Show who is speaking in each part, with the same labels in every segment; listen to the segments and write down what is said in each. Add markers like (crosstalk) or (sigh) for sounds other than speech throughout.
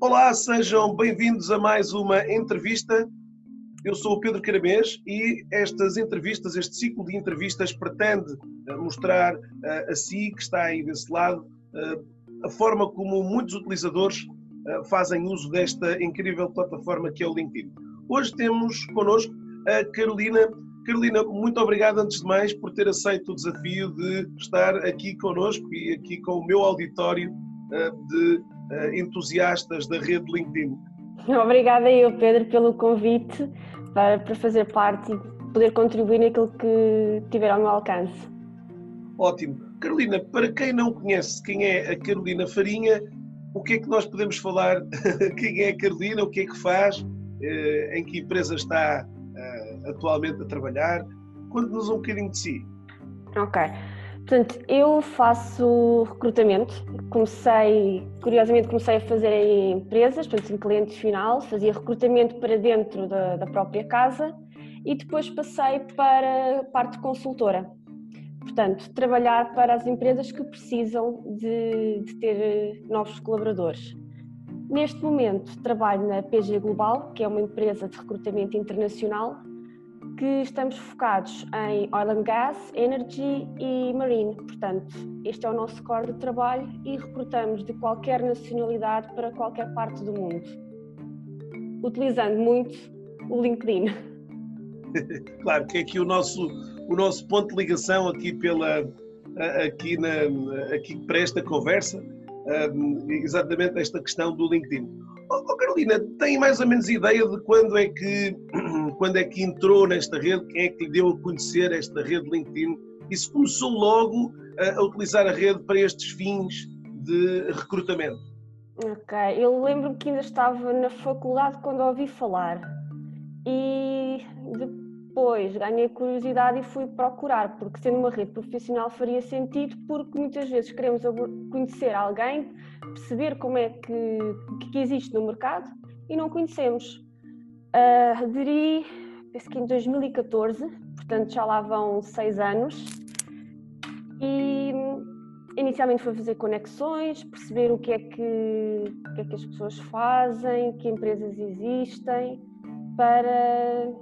Speaker 1: Olá, sejam bem-vindos a mais uma entrevista. Eu sou o Pedro Caramês e estas entrevistas, este ciclo de entrevistas, pretende eh, mostrar uh, a si, que está aí desse lado, uh, a forma como muitos utilizadores fazem uso desta incrível plataforma que é o LinkedIn. Hoje temos connosco a Carolina. Carolina, muito obrigado antes de mais por ter aceito o desafio de estar aqui connosco e aqui com o meu auditório de uh, entusiastas da rede LinkedIn. (laughs)
Speaker 2: Obrigada eu, Pedro, pelo convite para, para fazer parte e poder contribuir naquilo que tiver ao meu alcance.
Speaker 1: Ótimo. Carolina, para quem não conhece quem é a Carolina Farinha, o que é que nós podemos falar? (laughs) quem é a Carolina? O que é que faz? Uh, em que empresa está atualmente a trabalhar? Conte-nos um bocadinho de si.
Speaker 2: Ok. Portanto, eu faço recrutamento. Comecei, curiosamente, comecei a fazer em empresas, portanto, em cliente final, fazia recrutamento para dentro da, da própria casa e depois passei para a parte consultora. Portanto, trabalhar para as empresas que precisam de, de ter novos colaboradores. Neste momento, trabalho na PG Global, que é uma empresa de recrutamento internacional que estamos focados em oil and gas, energy e marine. Portanto, este é o nosso core de trabalho e recrutamos de qualquer nacionalidade para qualquer parte do mundo, utilizando muito o LinkedIn. (laughs)
Speaker 1: Claro que é aqui o nosso, o nosso ponto de ligação aqui pela aqui, na, aqui para esta conversa, exatamente esta questão do LinkedIn. Oh, Carolina, tem mais ou menos ideia de quando é que (clears throat) quando é que entrou nesta rede, quem é que lhe deu a conhecer esta rede LinkedIn? E se começou logo a, a utilizar a rede para estes fins de recrutamento?
Speaker 2: Ok, eu lembro-me que ainda estava na faculdade quando ouvi falar. E depois ganhei curiosidade e fui procurar, porque sendo uma rede profissional faria sentido, porque muitas vezes queremos conhecer alguém, perceber como é que, que existe no mercado e não conhecemos. Uh, aderi, penso que em 2014, portanto já lá vão seis anos, e inicialmente foi fazer conexões, perceber o que é que, o que, é que as pessoas fazem, que empresas existem, para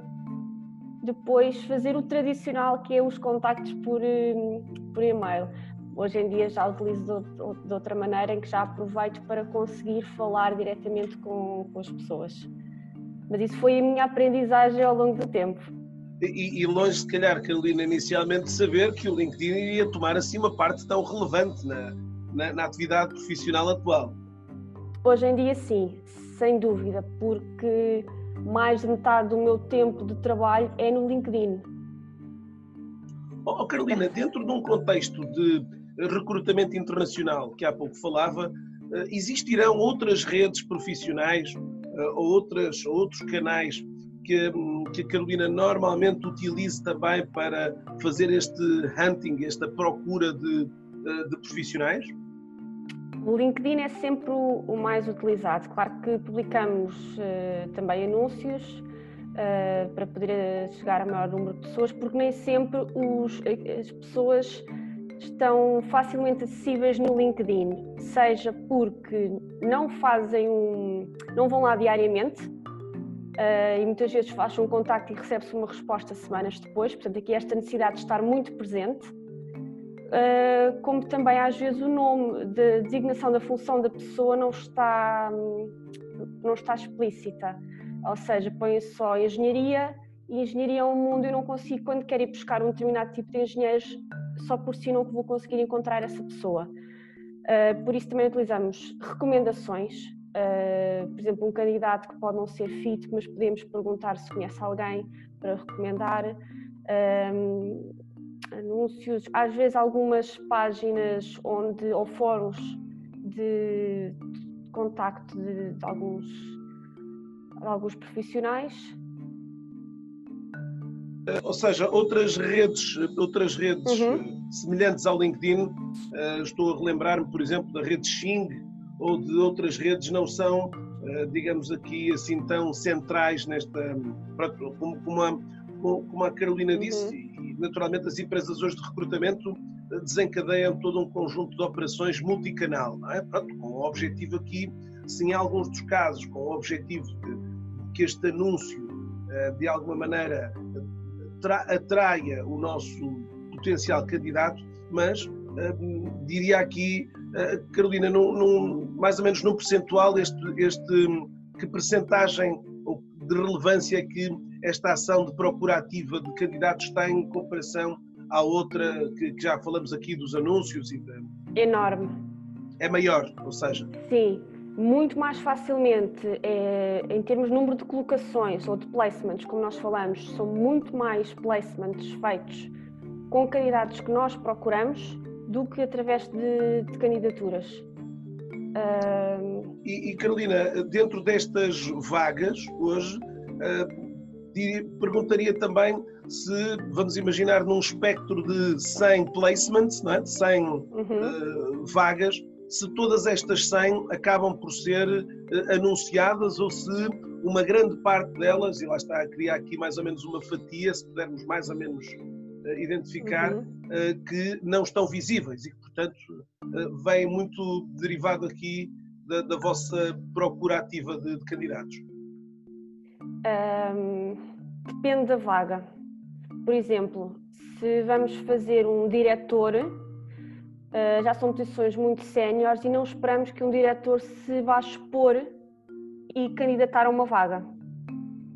Speaker 2: depois fazer o tradicional que é os contactos por, por e-mail. Hoje em dia já utilizo de, de outra maneira em que já aproveito para conseguir falar diretamente com, com as pessoas. Mas isso foi a minha aprendizagem ao longo do tempo.
Speaker 1: E, e, longe, se calhar, Carolina, inicialmente de saber que o LinkedIn iria tomar assim uma parte tão relevante na, na, na atividade profissional atual.
Speaker 2: Hoje em dia, sim, sem dúvida, porque mais de metade do meu tempo de trabalho é no LinkedIn.
Speaker 1: Oh, oh, Carolina, dentro de um contexto de recrutamento internacional que há pouco falava, eh, existirão outras redes profissionais ou outras, outros canais que, que a Carolina normalmente utiliza também para fazer este hunting, esta procura de, de profissionais?
Speaker 2: O LinkedIn é sempre o, mais utilizado. Claro que publicamos também anúncios uh, para poder chegar a maior número de pessoas, porque nem sempre os, as pessoas estão facilmente acessíveis no LinkedIn, seja porque não fazem um, não vão lá diariamente uh, e muitas vezes faz um contacto e recebe-se uma resposta semanas depois, portanto aqui esta necessidade de estar muito presente, uh, como também às vezes o nome de designação da função da pessoa não está não está explícita, ou seja, põe só engenharia e engenharia é um mundo eu não consigo quando quero ir buscar um determinado tipo de engenheiros só por si não vou conseguir encontrar essa pessoa. Uh, por isso também utilizamos recomendações, uh, por exemplo, um candidato que pode não ser fit, mas podemos perguntar se conhece alguém para recomendar. Uh, anúncios, às vezes algumas páginas onde, ou fóruns de, de contacto de, de alguns, de alguns profissionais.
Speaker 1: Ou seja, outras redes, outras redes uhum. Eh, semelhantes ao LinkedIn, eh, estou a relembrar-me, por exemplo, da rede Xing ou de outras redes não são, eh, digamos aqui, assim tão centrais nesta, como, como, a, como a Carolina disse, uhum e naturalmente as empresas hoje de recrutamento desencadeiam todo um conjunto de operações multicanal, é? Pronto, com o objetivo aqui, se em alguns dos casos, com o objetivo de que este anúncio de alguma maneira atraia o nosso potencial candidato, mas eh, diria aqui, Carolina, num, num, mais ou menos num percentual, este, este que percentagem de relevância que esta ação de procura ativa de candidatos tem em comparação à outra que, que já falamos aqui dos anúncios? E de...
Speaker 2: Enorme.
Speaker 1: É maior, ou seja?
Speaker 2: Sim, muito mais facilmente, é, em termos de número de colocações ou de placements, como nós falamos, são muito mais placements feitos com candidatos que nós procuramos do que através de, de candidaturas.
Speaker 1: Uh... E, e, Carolina, dentro destas vagas, hoje, uh, perguntaria também se, vamos imaginar, num espectro de 100 placements, não é? de 100 uhum. uh, vagas, se todas estas 100 acabam por ser uh, anunciadas ou se uma grande parte delas, e lá está a criar aqui mais ou menos uma fatia, se pudermos mais ou menos uh, identificar, uhum. que não estão visíveis e que, portanto, vem muito derivado aqui da, da vossa procura ativa de, de candidatos.
Speaker 2: Um, depende da vaga. Por exemplo, se vamos fazer um diretor, uh, já são posições muito séniores e não esperamos que um diretor se vá expor e candidatar a uma vaga.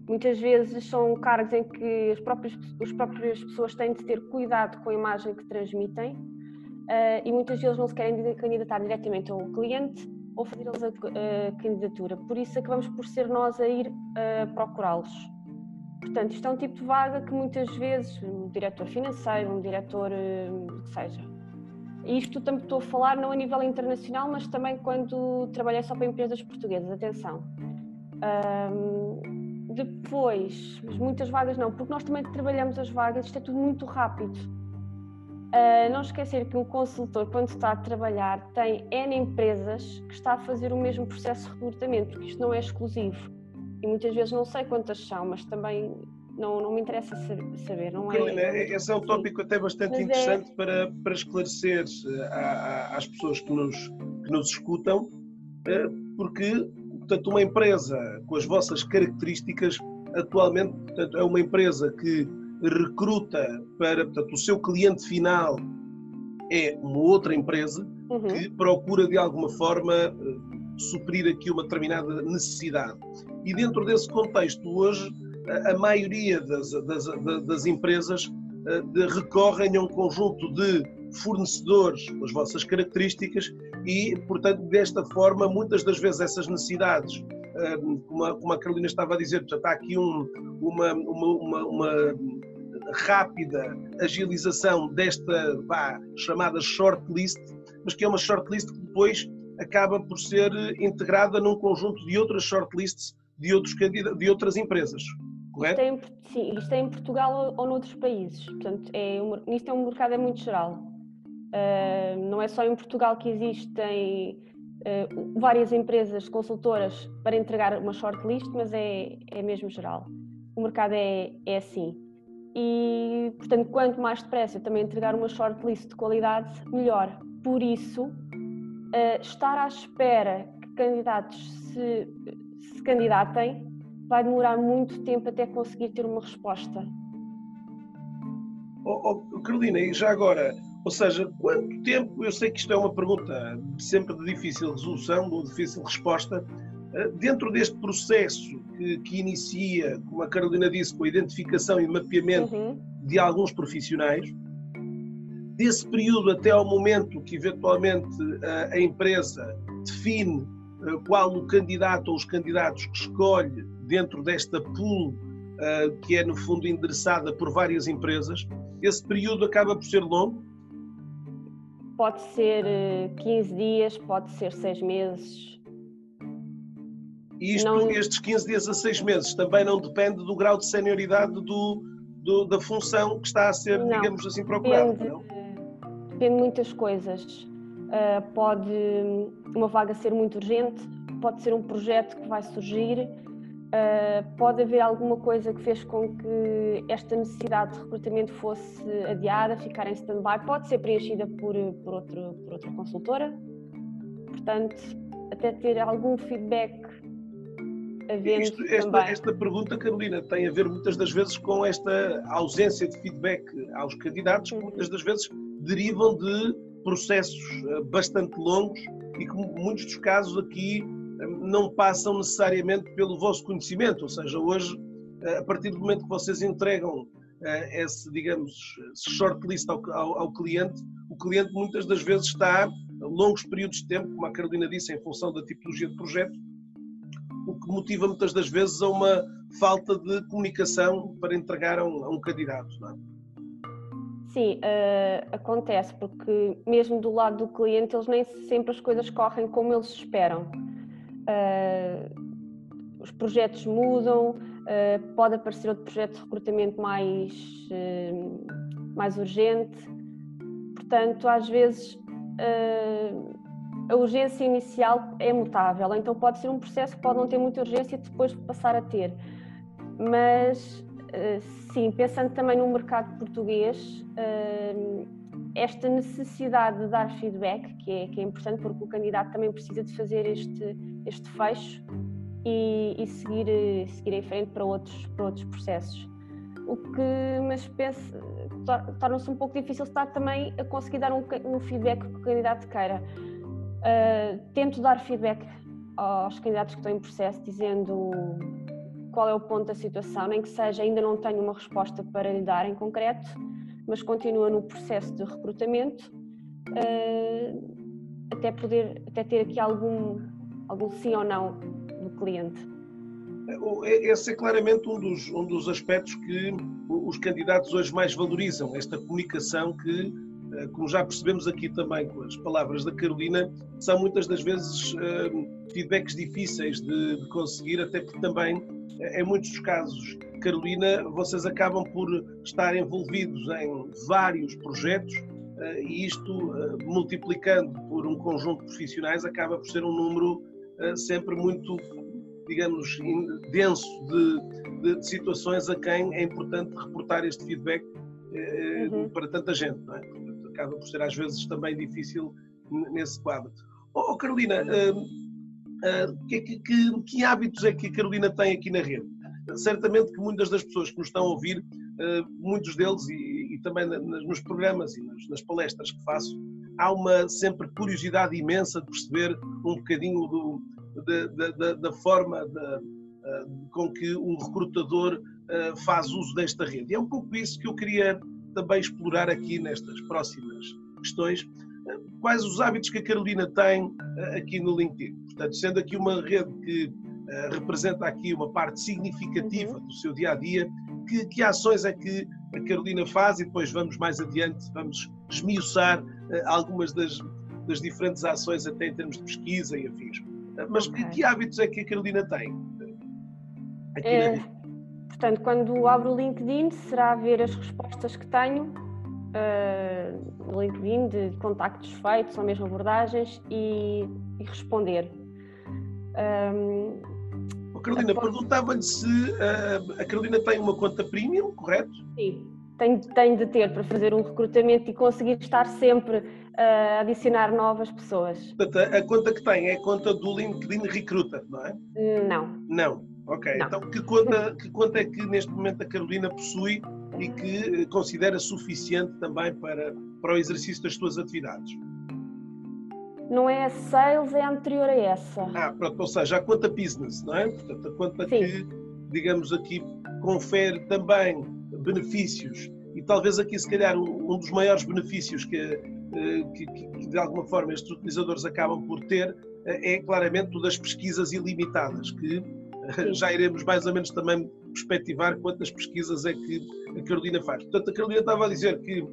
Speaker 2: Muitas vezes são cargos em que as próprias, as próprias pessoas têm de ter cuidado com a imagem que transmitem uh, e muitas vezes não se querem candidatar diretamente ao cliente ou fazer-lhes a, a, candidatura. Por isso acabamos por ser nós a ir uh, procurá-los. Portanto, isto é um tipo de vaga que muitas vezes um diretor financeiro, um diretor uh, que seja. Isto também estou a falar não a nível internacional, mas também quando trabalhei só para empresas portuguesas. Atenção. Um, depois, muitas vagas não, porque nós também trabalhamos as vagas, isto é tudo muito rápido. Uh, não esquecer que um consultor, quando está a trabalhar, tem N empresas que está a fazer o mesmo processo de recrutamento, porque isto não é exclusivo. E muitas vezes não sei quantas são, mas também não, não me interessa saber. Não
Speaker 1: é, Carolina, é, esse é um tópico até bastante mas é interessante é... para, para esclarecer eh, às pessoas que nos, que nos escutam, eh, porque portanto, uma empresa com as vossas características, atualmente portanto, é uma empresa que recruta para, portanto, o seu cliente final é uma outra empresa uhum. que procura de alguma forma eh, suprir aqui uma determinada necessidade. E dentro desse contexto, hoje, a, maioria das, das, das empresas uh, recorrem a um conjunto de fornecedores com as vossas características e, portanto, desta forma, muitas das vezes essas necessidades a, como a Carolina estava a dizer, já está aqui um, uma, uma, uma, uma, rápida agilização desta vá, chamada shortlist, mas que é uma shortlist que depois acaba por ser integrada num conjunto de outras shortlists de, outros de outras empresas.
Speaker 2: Isto é sim, isto é em Portugal ou, ou noutros países. Portanto, é, isto é um mercado é muito geral. Uh, não é só em Portugal que existem uh, várias empresas consultoras para entregar uma shortlist, mas é, é mesmo geral. O mercado é, é assim. E, portanto, quanto mais depressa eu também entregar uma shortlist de qualidade, melhor. Por isso, uh, estar à espera que candidatos se, se candidatem vai demorar muito tempo até conseguir ter uma resposta.
Speaker 1: Oh, oh, Carolina, e já agora, ou seja, quanto tempo, eu sei que isto é uma pergunta sempre de difícil resolução, de difícil resposta, eh, dentro deste processo que, que, inicia, como a Carolina disse, com a identificação e mapeamento uhum. de alguns profissionais, desse período até ao momento que eventualmente a, a empresa define uh, qual o candidato ou os candidatos que escolhe dentro desta pool uh, que é no fundo endereçada por várias empresas, esse período acaba por ser longo?
Speaker 2: Pode ser 15 dias, pode ser 6 meses.
Speaker 1: E isto, não... estes 15 dias a 6 meses também não depende do grau de senioridade do, do da função que está a ser, não, digamos assim, procurada?
Speaker 2: Depende, não? depende de muitas coisas. Uh, pode uma vaga ser muito urgente, pode ser um projeto que vai surgir, Uh, pode haver alguma coisa que fez com que esta necessidade de recrutamento fosse adiada, ficar em stand-by, pode ser preenchida por, por, outro, por outra consultora. Portanto, até ter algum feedback Isto,
Speaker 1: esta, esta pergunta, Carolina, tem a ver muitas das vezes com esta ausência de feedback aos candidatos, que uhum. muitas das vezes derivam de processos ah, bastante longos e que muitos dos casos aqui não passam necessariamente pelo vosso conhecimento, ou seja, hoje, a partir do momento que vocês entregam eh, esse, digamos, shortlist ao, ao, ao cliente, o cliente muitas das vezes está longos períodos de tempo, como a Carolina disse, em função da tipologia de projeto, o que motiva muitas das vezes a uma falta de comunicação para entregar a um, a um candidato. É?
Speaker 2: Sim, uh, acontece, porque mesmo do lado do cliente, eles nem sempre as coisas correm como eles esperam uh, os projetos mudam, uh, pode aparecer outro projeto de recrutamento mais, uh, mais urgente. Portanto, às vezes a urgência inicial é mutável, então pode ser um processo que pode não ter muita urgência e depois passar a ter. Mas, sim, pensando também no mercado português, esta necessidade de dar feedback, que é, que é importante porque o candidato também precisa de fazer este, este fecho e, e seguir, seguir em frente para outros, para outros processos. O que, mas penso, torna-se um pouco difícil estar também a conseguir dar um, um feedback que o candidato queira. Uh, tento dar feedback aos candidatos que estão em processo, dizendo qual é o ponto da situação, nem que seja ainda não tenho uma resposta para lhe dar em concreto, mas continua no processo de recrutamento, uh, até poder, até ter aqui algum, algum sim ou não do cliente.
Speaker 1: Esse é claramente um dos, um dos aspectos que os candidatos hoje mais valorizam, esta comunicação que, eh, como já percebemos aqui também com as palavras da Carolina, são muitas das vezes uh, feedbacks difíceis de, de conseguir, até porque também, em muitos casos, Carolina, vocês acabam por estar envolvidos em vários projetos eh, e isto, eh, multiplicando por um conjunto de profissionais, acaba por ser um número eh, sempre muito, digamos, denso de, de, de situações a quem é importante reportar este feedback uhum. para tanta gente. Não é? Acaba por ser às vezes também difícil nesse quadro. Oh, Carolina, uh, uh, que, que, que, hábitos é que a Carolina tem aqui na rede? certamente que muitas das pessoas que nos estão a ouvir, eh, muitos deles, e, e também nos programas e nas, palestras que faço, há uma sempre curiosidade imensa de perceber um bocadinho do, da, da, da, forma de, eh, com que um recrutador faz uso desta rede. E é um pouco isso que eu queria também explorar aqui nestas próximas questões. Quais os hábitos que a Carolina tem aqui no LinkedIn? Portanto, sendo aqui uma rede que eh, representa aqui uma parte significativa uhum. do seu dia a dia. Que, que, ações é que a Carolina faz e depois vamos mais adiante, vamos esmiuçar uh, algumas das, das, diferentes ações, até em termos de pesquisa e afins. Mas okay. que, que, hábitos é que a Carolina tem?
Speaker 2: Aqui é, na... Portanto, quando abro o LinkedIn, será ver as respostas que tenho uh, no LinkedIn de contactos feitos ou mesmo abordagens e, e responder.
Speaker 1: Um, Oh, Carolina, perguntava-lhe se uh, a Carolina tem uma conta premium, correto?
Speaker 2: Sim, tem, tem de ter para fazer um recrutamento e conseguir estar sempre a adicionar novas pessoas.
Speaker 1: Portanto, a conta que tem é a conta do LinkedIn Recruiter, não é?
Speaker 2: Não.
Speaker 1: Não, ok. Não. Então, que conta, que conta é que neste momento a Carolina possui e que considera suficiente também para, para o exercício das suas atividades?
Speaker 2: não é a sales, é anterior a essa.
Speaker 1: Ah, pronto, ou seja, a conta business, não é? Portanto, a conta Sim. que, digamos aqui, confere também benefícios e talvez aqui, se calhar, um, dos maiores benefícios que, eh, que, que, de alguma forma estes utilizadores acabam por ter eh, é claramente o das pesquisas ilimitadas, que Sim. já iremos mais ou menos também perspectivar quantas pesquisas é que a Carolina faz. Portanto, a Carolina estava a dizer que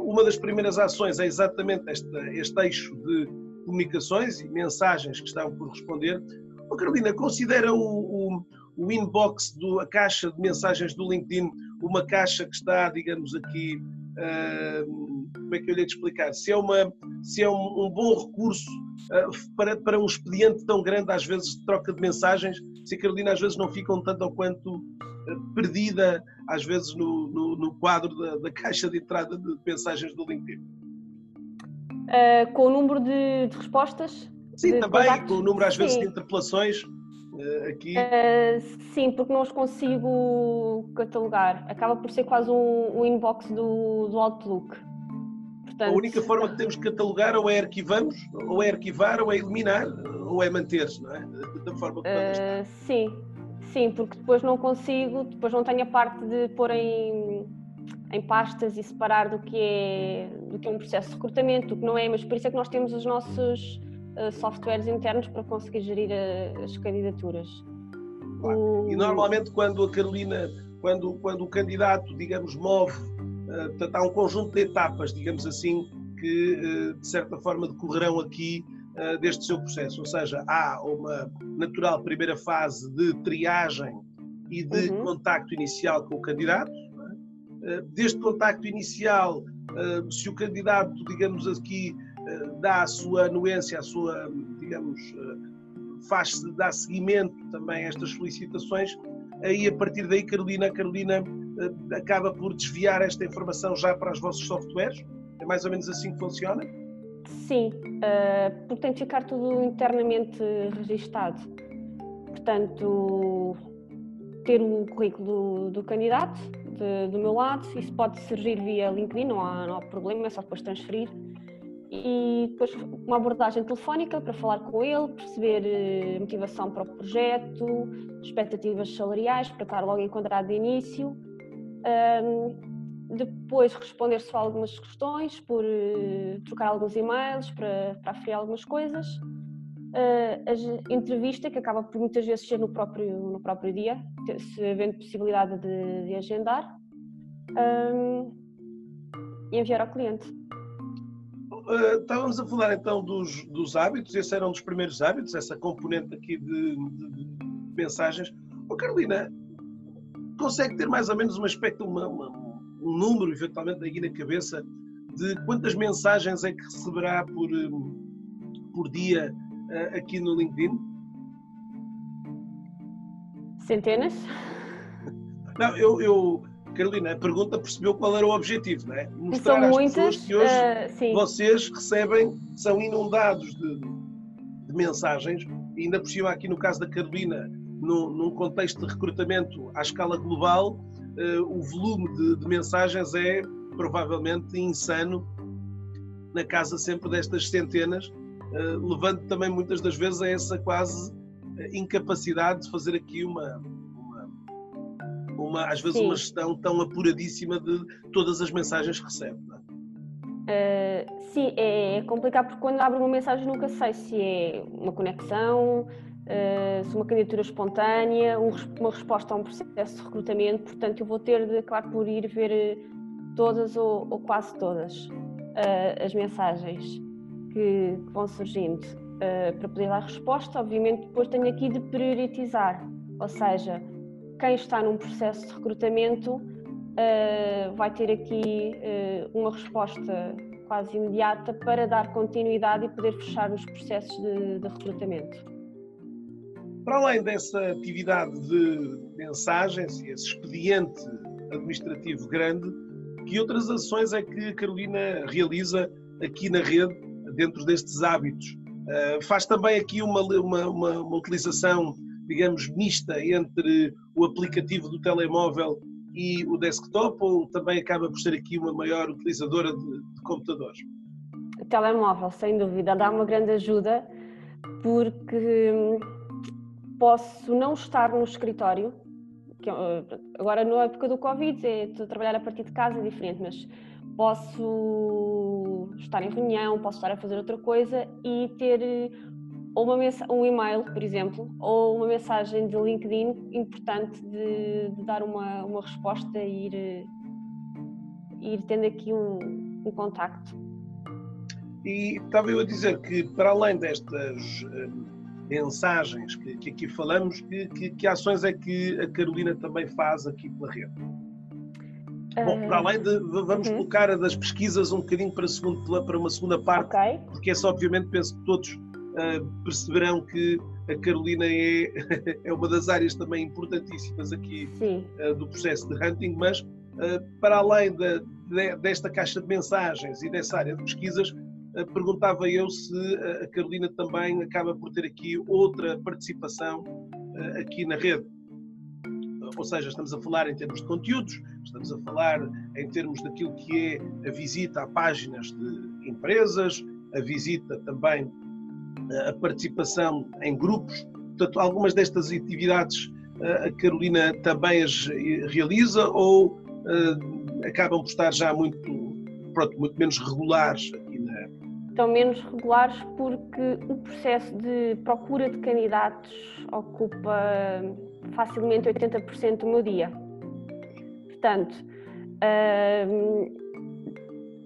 Speaker 1: uma das primeiras ações é exatamente este, este eixo de comunicações e mensagens que estão por responder. Oh, Carolina, considera o, o, o inbox, do, a caixa de mensagens do LinkedIn, uma caixa que está, digamos aqui, uh, como é que eu lhe ia explicar? Se é, uma, se é um, um bom recurso uh, para, para um expediente tão grande, às vezes, de troca de mensagens, se a Carolina às vezes não fica um tanto ou quanto uh, perdida, às vezes, no, no, no quadro da, da, caixa de entrada de mensagens do LinkedIn.
Speaker 2: com o número de, de respostas?
Speaker 1: Sim,
Speaker 2: de
Speaker 1: também, contactos? com o número às vezes Sim. de interpelações uh, aqui?
Speaker 2: Uh, sim, porque não os consigo catalogar. Acaba por ser quase um, um inbox do, do Outlook.
Speaker 1: Portanto... A única forma que temos de catalogar ou é arquivamos, ou é arquivar, ou é eliminar, ou é manter-se, não é? Da forma que uh,
Speaker 2: Sim, sim, porque depois não consigo, depois não tenho a parte de pôr em, em pastas e separar do que é do que é um processo de recrutamento, do que não é, mas por isso é que nós temos os nossos uh, softwares internos para conseguir gerir a, as candidaturas.
Speaker 1: Claro. O... E normalmente quando a Carolina, quando, quando o candidato, digamos, move portanto, há um conjunto de etapas, digamos assim, que eh, de certa forma decorrerão aqui eh, deste seu processo. Ou seja, há uma natural primeira fase de triagem e de uhum. contacto inicial com o candidato. É? Deste contacto inicial, se o candidato, digamos aqui, dá a sua anuência, a sua, digamos, faz dá seguimento também a estas solicitações, aí a partir daí, Carolina, Carolina eh, acaba por desviar esta informação já para os vossos softwares? É mais ou menos assim que funciona?
Speaker 2: Sim, uh, porque tem de ficar tudo internamente registado. Portanto, ter o currículo do, do candidato de, do meu lado, isso pode surgir via LinkedIn, não há, não há problema, é só depois transferir. E depois uma abordagem telefónica para falar com ele, perceber uh, motivação para o projeto, expectativas salariais, para estar logo enquadrado de início um, depois responder só algumas questões, por uh, trocar alguns e-mails para, para aferir algumas coisas. Uh, a entrevista, que acaba por muitas vezes ser no próprio, no próprio dia, se havendo possibilidade de, de agendar, um, e enviar ao cliente.
Speaker 1: Uh, estávamos a falar então dos, dos hábitos, esse era um dos primeiros hábitos, essa componente aqui de, de, de mensagens. Oh, Carolina, consegue ter mais ou menos uma aspecto, uma, uma, um número, eventualmente, aqui na cabeça de quantas mensagens é que receberá por, hum, por dia uh, aqui no LinkedIn?
Speaker 2: Centenas?
Speaker 1: Não, eu, eu, Carolina, a pergunta percebeu qual era o objetivo, não é?
Speaker 2: Mostrar são às muitas, pessoas
Speaker 1: que hoje uh, vocês recebem, são inundados de, de mensagens, e ainda por cima aqui no caso da Carolina, num, num contexto de recrutamento à escala global, uh, o volume de, de, mensagens é provavelmente insano, na casa sempre destas centenas, uh, levando também muitas das vezes a essa quase eh, incapacidade de fazer aqui uma, uma, uma às vezes Sim. uma gestão tão apuradíssima de todas as mensagens que recebe.
Speaker 2: Uh, sim, é complicado porque quando abro uma mensagem nunca sei se é uma conexão, uh, se uma candidatura espontânea, um, uma resposta a um processo de recrutamento, portanto eu vou ter de acabar por ir ver eh, todas ou, ou quase todas uh, as mensagens que, vão surgindo para poder dar resposta. Obviamente depois tenho aqui de priorizar, ou seja, quem está num processo de recrutamento vai ter aqui uma resposta quase imediata para dar continuidade e poder fechar os processos de, de recrutamento.
Speaker 1: Para além dessa atividade de mensagens e esse expediente administrativo grande, que outras ações é que a Carolina realiza aqui na rede, dentro destes hábitos? Uh, faz também aqui uma, uma, uma, uma, utilização, digamos, mista entre o aplicativo do telemóvel e o desktop, ou também acaba por ser aqui uma maior utilizadora de, de computadores?
Speaker 2: O telemóvel, sem dúvida, dá uma grande ajuda, porque hum, posso não estar no escritório, que, eh, agora na época do Covid, é, estou a trabalhar a partir de casa, é diferente, mas posso estar em reunião, posso estar a fazer outra coisa e ter ou uma um e-mail, por exemplo, ou uma mensagem de LinkedIn importante de, de dar uma, uma resposta e ir, ir tendo aqui um, um contacto.
Speaker 1: E estava eu a dizer que, para além destas mensagens que, que, aqui falamos, que, que, que, ações é que a Carolina também faz aqui pela rede? Bom, para além de, vamos uhum. colocar a das pesquisas um bocadinho para, segundo, para uma segunda parte, okay. porque essa obviamente penso que todos uh, perceberão que a Carolina é, (laughs) é uma das áreas também importantíssimas aqui uh, do processo de hunting, mas uh, para além de, desta caixa de mensagens e dessa área de pesquisas, perguntava eu se a Carolina também acaba por ter aqui outra participação aqui na rede. Ou seja, estamos a falar em termos de conteúdos, estamos a falar em termos daquilo que é a visita a páginas de empresas, a visita também, a participação em grupos. Portanto, algumas destas atividades a Carolina também as realiza ou acabam por estar já muito, pronto, muito menos regulares aqui.
Speaker 2: Estão menos regulares porque o processo de procura de candidatos ocupa facilmente 80% do meu dia. Portanto,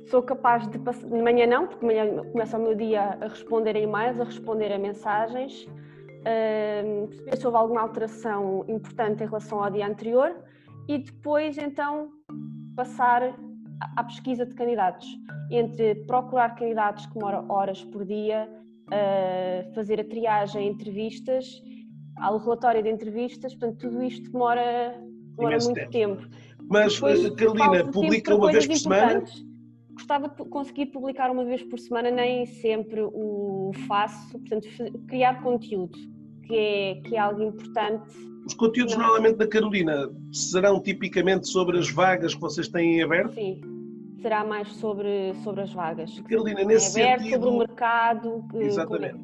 Speaker 2: sou capaz de passar, de manhã não, porque de manhã começa o meu dia a responder a e-mails, a responder a mensagens, uh, perceber se houve alguma alteração importante em relação ao dia anterior e depois então passar à pesquisa de candidatos, entre procurar candidatos que demoram horas por dia, uh, fazer a triagem, entrevistas ao relatório de entrevistas, portanto, tudo isto demora, demora muito tempo. tempo.
Speaker 1: Mas, Depois, eh, Carolina, publica uma vez por semana?
Speaker 2: Gostava de conseguir publicar uma vez por semana, nem sempre o faço, portanto, criar conteúdo, que é, que é algo importante.
Speaker 1: Os conteúdos, normalmente, da Carolina, serão tipicamente sobre as vagas que vocês têm em aberto?
Speaker 2: Sim, será mais sobre, sobre as vagas.
Speaker 1: Carolina, nesse
Speaker 2: aberto,
Speaker 1: sentido...
Speaker 2: sobre o mercado.
Speaker 1: Exatamente.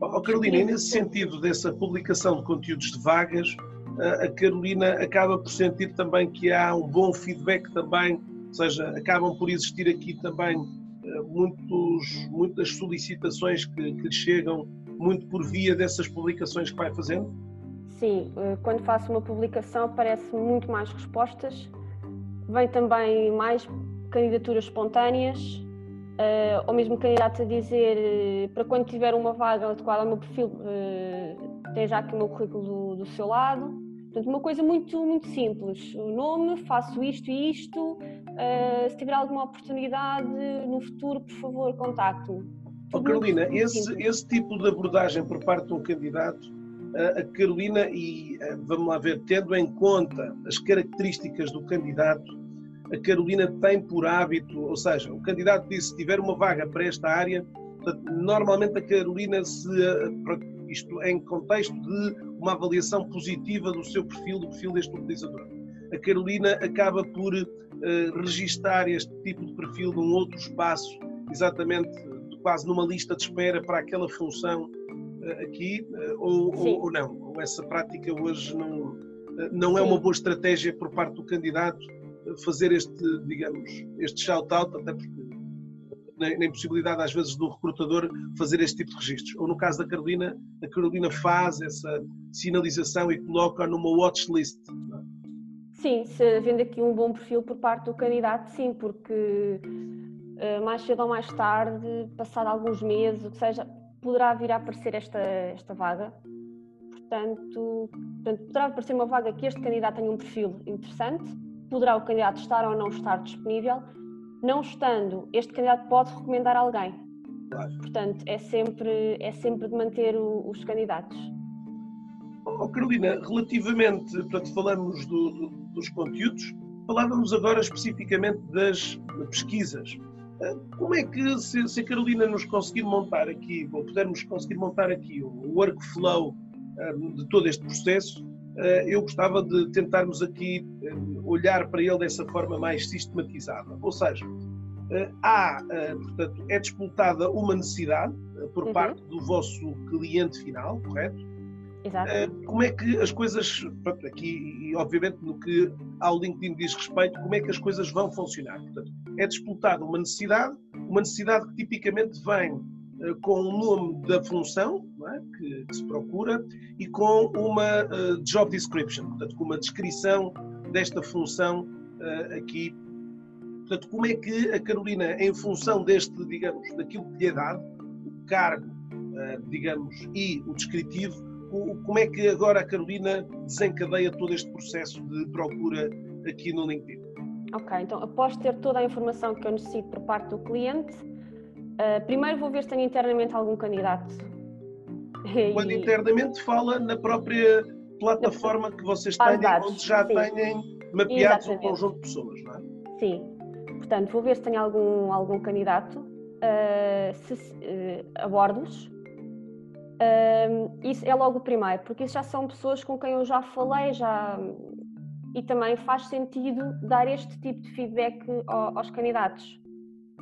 Speaker 1: Oh, Carolina, e nesse sentido dessa publicação de conteúdos de vagas, a Carolina acaba por sentir também que há um bom feedback também, ou seja, acabam por existir aqui também eh, muitos, muitas solicitações que, que lhe chegam muito por via dessas publicações que vai fazendo?
Speaker 2: Sim, eh, quando faço uma publicação aparecem muito mais respostas, vem também mais candidaturas espontâneas, uh, ou mesmo candidatos a dizer uh, para quando tiver uma vaga adequada ao meu perfil, tem já aqui o meu currículo do, do, seu lado. Portanto, uma coisa muito, muito simples. O nome, faço isto e isto. se tiver alguma oportunidade no futuro, por favor, contacte-me.
Speaker 1: Oh, Carolina, esse, esse tipo de abordagem por parte de um candidato, a Carolina, e vamos lá ver, tendo em conta as características do candidato, a Carolina tem por hábito, ou seja, o candidato disse se tiver uma vaga para esta área, normalmente a Carolina se isto em contexto de uma avaliação positiva do seu perfil, do perfil deste utilizador. A Carolina acaba por uh, registar este tipo de perfil num outro espaço, exatamente quase numa lista de espera para aquela função aqui, uh, ou, ou, ou, não? Ou essa prática hoje não, não é uma boa estratégia por parte do candidato fazer este, digamos, este shout-out, até porque nem, nem, possibilidade às vezes do recrutador fazer este tipo de registros. Ou no caso da Carolina, a Carolina faz essa sinalização e coloca numa watch list. É?
Speaker 2: Sim, se havendo aqui um bom perfil por parte do candidato, sim, porque eh, mais cedo ou mais tarde, passado alguns meses, o que seja, poderá vir a aparecer esta, esta vaga. Portanto, portanto, poderá aparecer uma vaga que este candidato tenha um perfil interessante poderá o candidato estar ou não estar disponível. Não estando, este candidato pode recomendar alguém. Portanto, é sempre, é sempre de manter o, os candidatos.
Speaker 1: Oh, Carolina, relativamente, portanto, falamos do, do, dos conteúdos, falávamos agora especificamente das pesquisas. Como é que, se, se, a Carolina nos conseguir montar aqui, ou pudermos conseguir montar aqui o workflow de todo este processo, ah, eu gostava de tentarmos aqui olhar para ele dessa forma mais sistematizada. Ou seja, eh, há, eh, portanto, é disputada uma necessidade por uhum. parte do vosso cliente final, correto?
Speaker 2: Exato.
Speaker 1: Como é que as coisas, pronto, aqui e obviamente no que ao LinkedIn diz respeito, como é que as coisas vão funcionar? Portanto, é disputada uma necessidade, uma necessidade que tipicamente vem com o nome da função, é? que, que, se procura e com uma uh, job description, portanto, com uma descrição desta função uh, aqui. Portanto, como é que a Carolina, em função deste, digamos, daquilo que lhe é dado, o cargo, uh, digamos, e o descritivo, como é que agora a Carolina desencadeia todo este processo de procura aqui no LinkedIn?
Speaker 2: Ok, então após ter toda a informação que eu necessito por parte do cliente, uh, primeiro vou ver se tenho internamente algum candidato.
Speaker 1: Quando e... internamente fala na própria plataforma que vocês têm, dados, onde já sim. têm mapeados Exatamente. um conjunto de pessoas, não é?
Speaker 2: Sim. Portanto, vou ver se tenho algum, algum candidato, uh, se, uh, abordo-os. Uh, isso é logo o primeiro, porque isso já são pessoas com quem eu já falei, já e também faz sentido dar este tipo de feedback aos candidatos.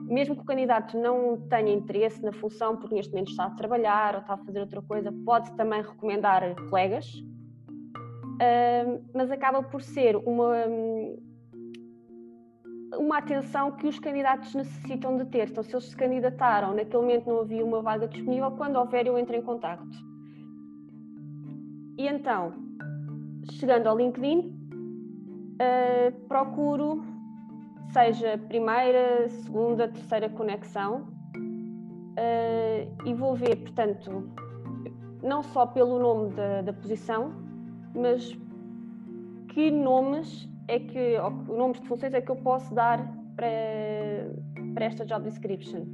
Speaker 2: Mesmo que o candidato não tenha interesse na função, porque neste momento está a trabalhar ou está a fazer outra coisa, pode também recomendar colegas, mas acaba por ser uma, uma atenção que os candidatos necessitam de ter. Então, se eles se candidataram, naquele momento não havia uma vaga disponível, quando houver, eu entro em contato. E então, chegando ao LinkedIn, uh, procuro, seja primeira, segunda, terceira conexão, uh, e vou ver, portanto, não só pelo nome da, da posição, mas que nomes é que, ou, nomes de funções é que eu posso dar para, para esta job description.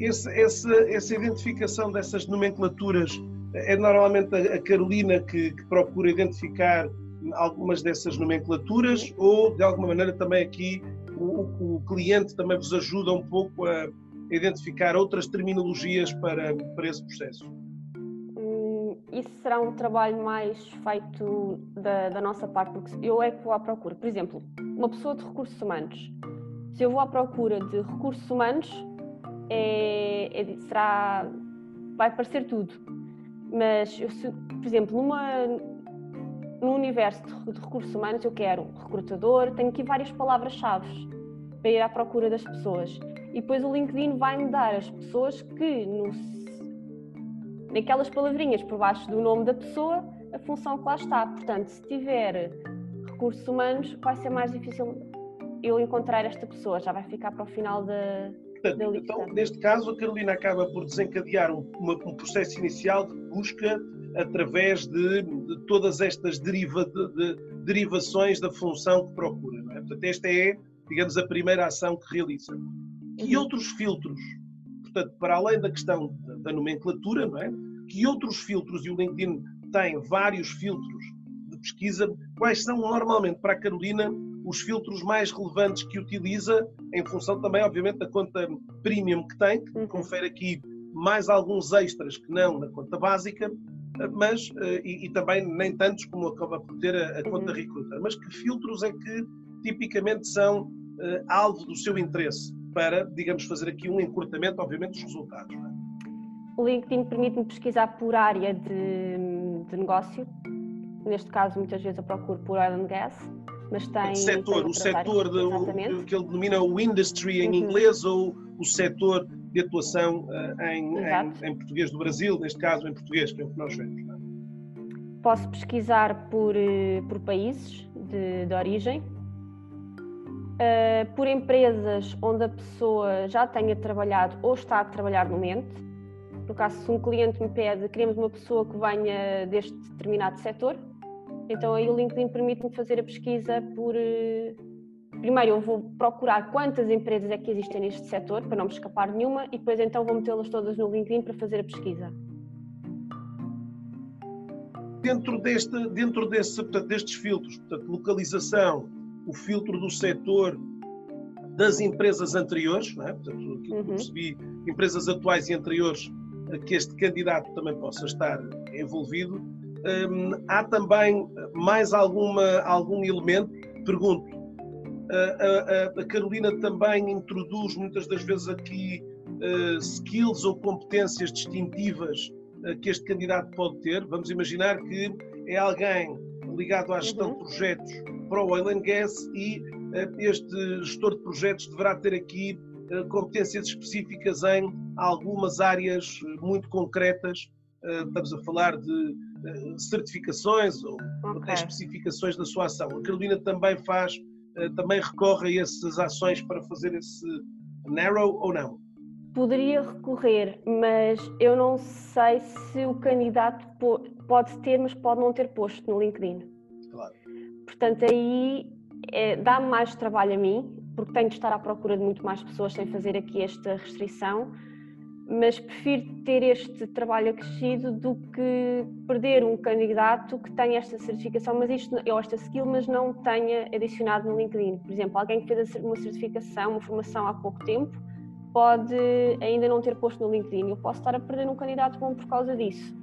Speaker 1: Esse, essa, essa identificação dessas nomenclaturas é normalmente a Carolina que, que procura identificar algumas dessas nomenclaturas ou de alguma maneira também aqui o, o cliente também vos ajuda um pouco a identificar outras terminologias para, para esse processo?
Speaker 2: Isso será um trabalho mais feito da, da, nossa parte, porque eu é que vou à procura. Por exemplo, uma pessoa de recursos humanos. Se eu vou à procura de recursos humanos, é, é, será, vai parecer tudo. Mas, eu, se, por exemplo, numa, no universo de recursos humanos eu quero recrutador, tenho aqui várias palavras-chave para ir à procura das pessoas. E depois o LinkedIn vai-me dar as pessoas que, no, naquelas palavrinhas por baixo do nome da pessoa, a função que lá está. Portanto, se tiver recursos humanos, vai ser mais difícil eu encontrar esta pessoa, já vai ficar para o final da,
Speaker 1: Portanto, então, neste caso, a Carolina acaba por desencadear um, uma, um processo inicial de busca através de, de todas estas deriva, de, de, derivações da função que procura. É? Portanto, esta é, digamos, a primeira ação que realiza. Que uhum. outros filtros, portanto, para além da questão da, da nomenclatura, não é? Que outros filtros, e o LinkedIn tem vários filtros de pesquisa, quais são normalmente para a Carolina os filtros mais relevantes que utiliza, em função também, obviamente, da conta premium que tem, que uhum. confere aqui mais alguns extras que não na conta básica, mas eh, e, e, também nem tantos como acaba por ter a, a conta uhum. recruta. Mas que filtros é que tipicamente são uh, alvo do seu interesse para, digamos, fazer aqui um encurtamento, obviamente, dos resultados? É?
Speaker 2: O LinkedIn permite-me pesquisar por área de, de, negócio. Neste caso, muitas vezes eu procuro por oil and gas, mas tem.
Speaker 1: O setor, tem o setor de, que ele denomina o industry em uhum. inglês ou o setor de atuação uh, em, em, em, português do Brasil, neste caso em português, que é o que nós vemos. É?
Speaker 2: Posso pesquisar por, eh, por países de, de origem, uh, por empresas onde a pessoa já tenha trabalhado ou está a trabalhar no momento. No caso, se um cliente me pede, queremos uma pessoa que venha deste determinado setor, então aí o LinkedIn permite-me fazer a pesquisa por, primeiro eu vou procurar quantas empresas é que existem neste setor, para não me escapar nenhuma, e depois então vou metê-las todas no LinkedIn para fazer a pesquisa.
Speaker 1: Dentro, deste, dentro desse, portanto, destes filtros, portanto, localização, o filtro do setor das empresas anteriores, não é? portanto, aquilo que uhum. percebi, empresas atuais e anteriores, que este candidato também possa estar envolvido. Hum, há também mais alguma, algum elemento, pergunto, a, a, a, Carolina também introduz muitas das vezes aqui uh, skills ou competências distintivas uh, que este candidato pode ter. Vamos imaginar que é alguém ligado à gestão uhum. de projetos para o oil and gas e uh, este gestor de projetos deverá ter aqui competências específicas em algumas áreas muito concretas estamos a falar de certificações ou okay. especificações da sua ação. A Carolina também faz, também recorre a essas ações para fazer esse narrow ou não?
Speaker 2: Poderia recorrer, mas eu não sei se o candidato pode ter, mas pode não ter posto no LinkedIn.
Speaker 1: Claro.
Speaker 2: Portanto, aí é, dá-me mais trabalho a mim, porque tenho de estar à procura de muito mais pessoas sem fazer aqui esta restrição, mas prefiro ter este trabalho acrescido do que perder um candidato que tenha esta certificação, mas isto, ou esta skill, mas não tenha adicionado no LinkedIn. Por exemplo, alguém que fez uma certificação, uma formação há pouco tempo, pode ainda não ter posto no LinkedIn. Eu posso estar a perder um candidato bom por causa disso.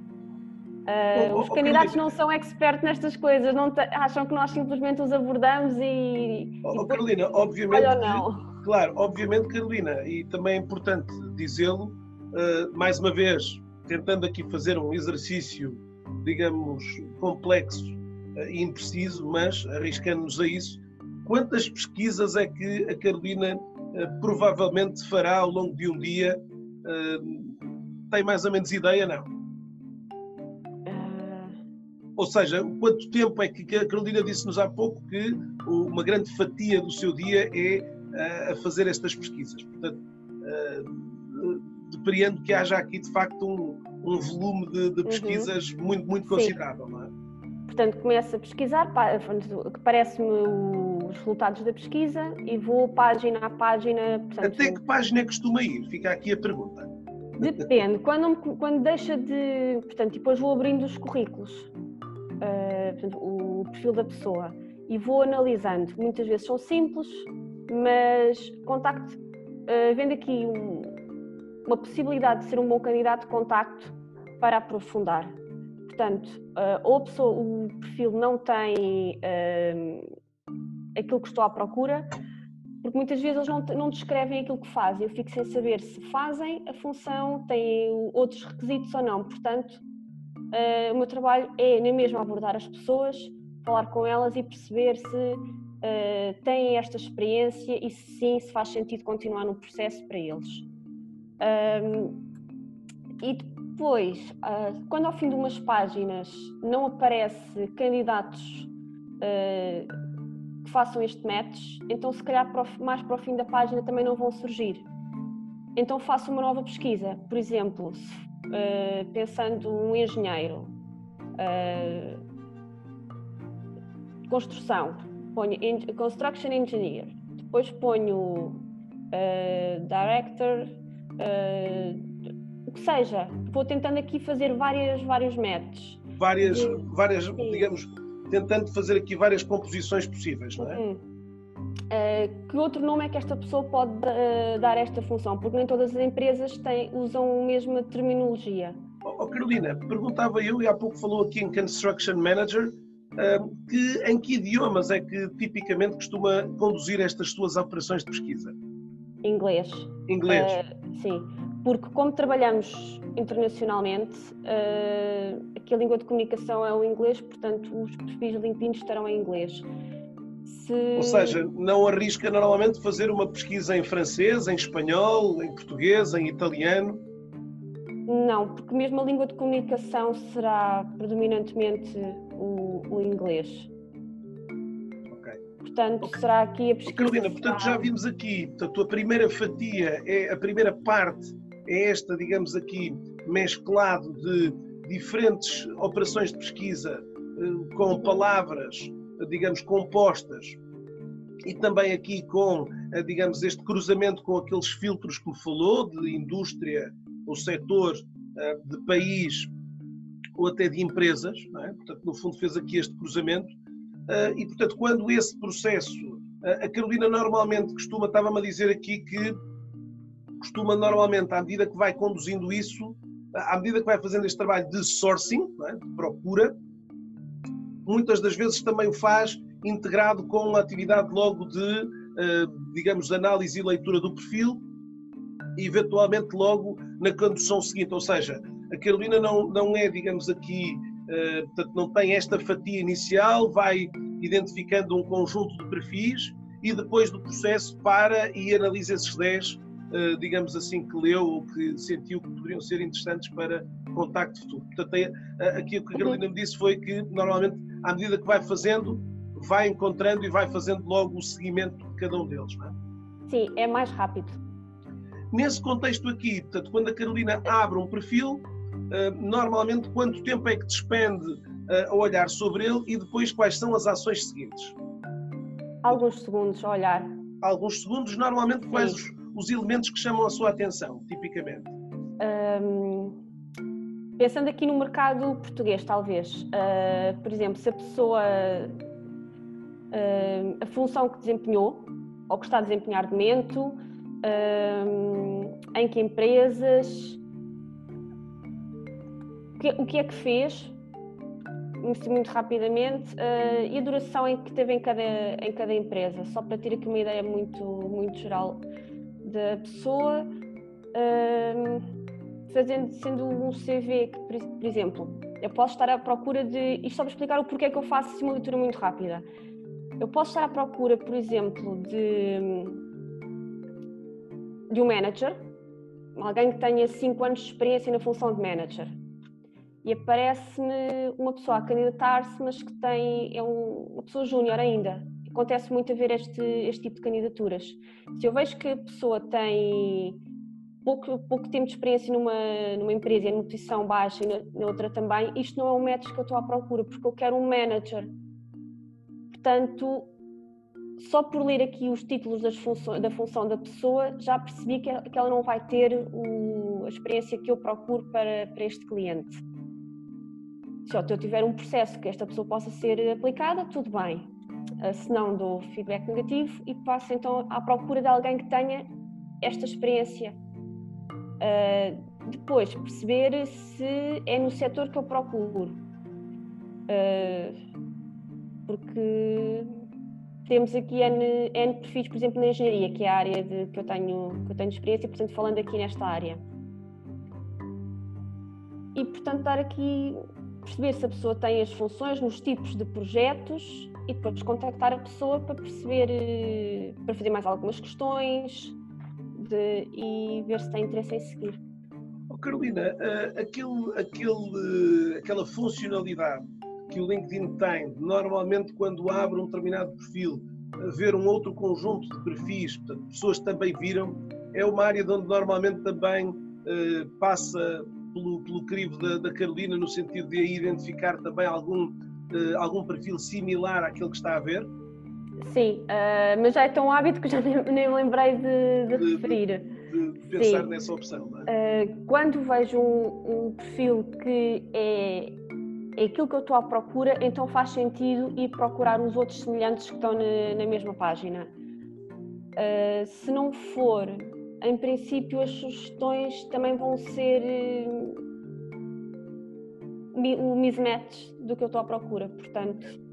Speaker 2: Uh, oh, os oh, candidatos não são expertos nestas coisas, não acham que nós simplesmente os abordamos e.
Speaker 1: Oh, e Carolina, obviamente. não. Claro, obviamente, Carolina, e também é importante dizê-lo, uh, mais uma vez, tentando aqui fazer um exercício, digamos, complexo uh, e impreciso, mas arriscando-nos a isso, quantas pesquisas é que a Carolina provavelmente fará ao longo de um dia. Tem mais ou menos ideia, não? Ou seja, quanto tempo é que a Carolina disse-nos há pouco que uma grande fatia do seu dia é a fazer estas pesquisas? Portanto, depreendo que haja aqui de facto um, um volume de, de uhum. pesquisas uhum. muito, muito considerável, Sim. não é?
Speaker 2: Portanto, começo a pesquisar, parece-me os resultados da pesquisa e vou página a página.
Speaker 1: Portanto, Até que página costuma ir? Fica aqui a pergunta.
Speaker 2: Depende. Quando, quando deixa de. Portanto, depois vou abrindo os currículos, uh, portanto, o perfil da pessoa, e vou analisando. Muitas vezes são simples, mas contacto. Uh, vendo aqui um, uma possibilidade de ser um bom candidato, contacto para aprofundar. Portanto, uh, ou pessoa, o perfil não tem uh, aquilo que estou à procura, porque muitas vezes eles não, não descrevem aquilo que fazem. Eu fico sem saber se fazem a função, têm outros requisitos ou não. Portanto, uh, o meu trabalho é nem mesmo abordar as pessoas, falar com elas e perceber se uh, têm esta experiência e se sim, se faz sentido continuar no processo para eles. Um, e depois, uh, quando ao fim de umas páginas não aparece candidatos uh, que façam este match, então se calhar mais para o fim da página também não vão surgir. Então faço uma nova pesquisa. Por exemplo, se, uh, pensando um engenheiro, construção, ponho Construction Engineer, depois ponho Director que seja. Vou tentando aqui fazer várias, vários matches.
Speaker 1: Várias, várias digamos, tentando fazer aqui várias composições possíveis, não é? Uhum.
Speaker 2: Uh, que outro nome é que esta pessoa pode uh, dar a esta função? Porque nem todas as empresas têm, usam a mesma terminologia.
Speaker 1: Oh, oh, Carolina, perguntava eu, e há pouco falou aqui em Construction Manager, uh, que, em que idiomas é que tipicamente costuma conduzir estas suas operações de pesquisa?
Speaker 2: Inglês.
Speaker 1: Inglês?
Speaker 2: sim porque como trabalhamos internacionalmente, aqui a língua de comunicação é o inglês, portanto os perfis LinkedIn estarão em inglês.
Speaker 1: Se... Ou seja, não arrisca normalmente fazer uma pesquisa em francês, em espanhol, em português, em italiano?
Speaker 2: Não, porque mesmo a língua de comunicação será predominantemente o, o inglês. Portanto, okay. será aqui a pesquisa.
Speaker 1: Carolina, portanto, já vimos aqui, portanto, a primeira fatia é a primeira parte é esta, digamos aqui, mesclado de diferentes operações de pesquisa eh, com palavras, digamos, compostas e também aqui com, eh, digamos, este cruzamento com aqueles filtros que me falou de indústria, ou setor, eh, de país ou até de empresas, é? portanto, no fundo fez aqui este cruzamento e, portanto, quando esse processo, a Carolina normalmente costuma, estava-me a dizer aqui que costuma normalmente, à medida que vai conduzindo isso, à medida que vai fazendo este trabalho de sourcing, é? de procura, muitas das vezes também o faz integrado com a atividade logo de, eh, digamos, análise e leitura do perfil e eventualmente logo na condução seguinte. Ou seja, a Carolina não, não é, digamos aqui, eh, portanto, não tem esta fatia inicial, vai identificando um conjunto de perfis e depois do processo para e analisa esses 10 eh, digamos assim, que leu ou que sentiu que poderiam ser interessantes para contacto futuro. Portanto, aqui o que a Carolina me disse foi que, normalmente, à medida que vai fazendo, vai encontrando e vai fazendo logo o seguimento de cada um deles, não é?
Speaker 2: Sim, é mais rápido.
Speaker 1: Nesse contexto aqui, portanto, quando a Carolina abre um perfil, eh, normalmente quanto tempo é que despende eh, a olhar sobre ele e depois quais são as ações seguintes?
Speaker 2: Alguns segundos a olhar.
Speaker 1: Alguns segundos, normalmente quais os, os, elementos que chamam a sua atenção, tipicamente? Um,
Speaker 2: pensando aqui no mercado português, talvez. Uh, por exemplo, se a pessoa. Uh, a função que desempenhou, ou que está a desempenhar de momento, uh, em que empresas. O que, o que é que fez muito rapidamente uh, e a duração em que teve em cada, em cada empresa, só para ter aqui uma ideia muito, muito geral da pessoa, fazendo, sendo um CV que, por, exemplo, eu posso estar à procura de, isto só para explicar o porquê que eu faço assim uma leitura muito rápida, eu posso estar à procura, por exemplo, de, de um manager, alguém que tenha 5 anos de experiência na função de manager, e aparece-me uma pessoa a candidatar-se, mas que tem, é um, uma pessoa júnior ainda. Acontece muito a ver este, este tipo de candidaturas. Se eu vejo que a pessoa tem pouco, pouco tempo de experiência numa, numa empresa e numa posição baixa e na, outra também, isto não é um método que eu estou à procura, porque eu quero um manager. Portanto, só por ler aqui os títulos funções, da função da pessoa, já percebi que, que ela não vai ter o, a experiência que eu procuro para, para este cliente. Se eu tiver um processo que esta pessoa possa ser aplicada, tudo bem. Ah, se não, dou feedback negativo e passo então à procura de alguém que tenha esta experiência. Uh, depois, perceber se é no setor que eu procuro. Uh, porque temos aqui N, N perfis, por exemplo, na engenharia, que é a área de, que, eu tenho, que eu tenho experiência, portanto, falando aqui nesta área. E, portanto, dar aqui perceber se a pessoa tem as funções nos tipos de projetos e depois contactar a pessoa para perceber, eh, para fazer mais algumas questões de, e ver se tem interesse em seguir.
Speaker 1: Oh, Carolina, uh, aquele, aquele, uh, aquela funcionalidade que o LinkedIn tem, normalmente quando abre um determinado perfil, ver um outro conjunto de perfis, portanto, pessoas também viram, é uma área onde normalmente também uh, passa pelo, pelo crivo da, da, Carolina, no sentido de identificar também algum, uh, algum perfil similar àquele que está a ver?
Speaker 2: Sim, uh, mas já é tão hábito que já nem, nem me lembrei de, de, de referir.
Speaker 1: De, de pensar Sim. nessa opção, não
Speaker 2: é? Uh, quando vejo um, um, perfil que é, é aquilo que eu estou à procura, então faz sentido ir procurar os outros semelhantes que estão na, na mesma página. Uh, se não for em princípio as sugestões também vão ser uh, o mismatch do que eu estou à procura, portanto,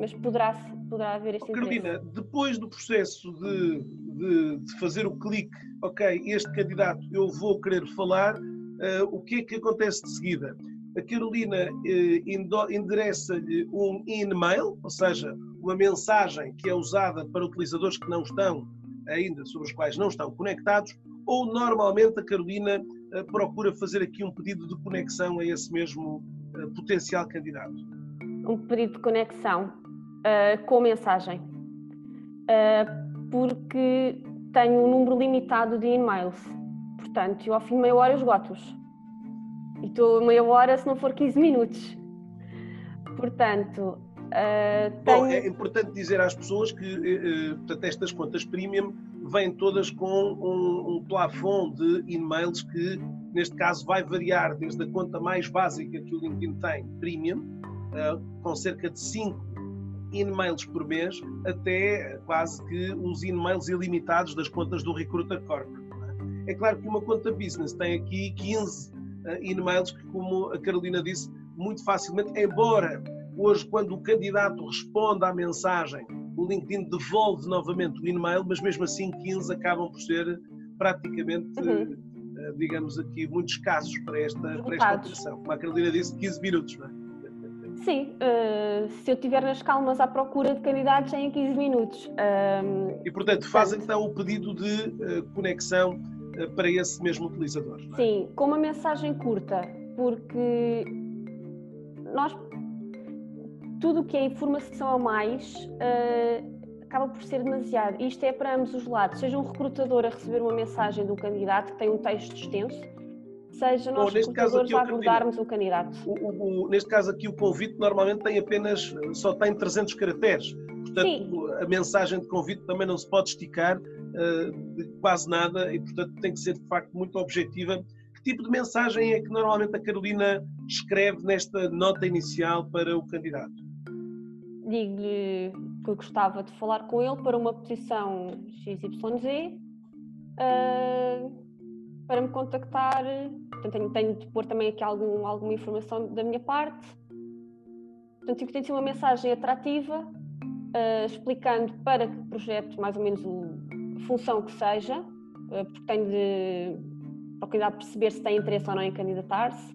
Speaker 2: mas poderá, poderá haver este oh,
Speaker 1: Carolina, depois do processo de, de, de, fazer o clique, ok, este candidato eu vou querer falar, uh, o que é que acontece de seguida? A Carolina uh, endereça-lhe um e-mail, ou seja, uma mensagem que é usada para utilizadores que não estão ainda sobre os quais não estão conectados, ou normalmente a Carolina uh, procura fazer aqui um pedido de conexão a esse mesmo potencial candidato?
Speaker 2: Um pedido de conexão uh, com mensagem, porque tenho um número limitado de e-mails, portanto, eu ao fim de meia hora esgoto-os. E estou meia hora se não for 15 minutos. Portanto,
Speaker 1: Uh, Bom, é importante dizer às pessoas que uh, portanto, estas contas premium vêm todas com um, um plafond de e-mails que, neste caso, vai variar desde a conta mais básica que o LinkedIn tem, premium, uh, com cerca de 5 e-mails por mês, até quase que os e-mails ilimitados das contas do Recruiter Corporate. É? é claro que uma conta business tem aqui 15 e-mails que, como a Carolina disse, muito facilmente, embora Hoje, quando o candidato responde à mensagem, o LinkedIn devolve novamente o e-mail, mas mesmo assim 15 acabam por ser praticamente, uhum. Eh, digamos aqui, muito escassos para esta, para esta operação. Como a Carolina disse, 15 minutos, não é?
Speaker 2: Sim, uh, se eu estiver nas calmas à procura de candidatos em 15 minutos. Uh,
Speaker 1: e, portanto, faz portanto, então o pedido de uh, conexão para esse mesmo utilizador.
Speaker 2: É? Sim, com uma mensagem curta, porque nós tudo o que é informação a mais acaba por ser demasiado. Isto é para ambos os lados, seja um recrutador a receber uma mensagem do candidato que tem um texto extenso, seja nós Bom, recrutadores a abordarmos o candidato.
Speaker 1: O, o, o, neste caso aqui o convite normalmente tem apenas, só tem 300 caracteres, portanto Sim. a mensagem de convite também não se pode esticar uh, de quase nada e portanto tem que ser de facto muito objetiva que tipo de mensagem é que normalmente a Carolina escreve nesta nota inicial para o candidato?
Speaker 2: Digo-lhe que gostava de falar com ele para uma posição XYZ, uh, para me contactar. Portanto, tenho, tenho, de pôr também aqui algum, alguma informação da minha parte. Portanto, tem de ser uma mensagem atrativa, uh, explicando para que projeto, mais ou menos, o, a função que seja, uh, porque tenho de o candidato perceber se tem interesse ou não em candidatar-se.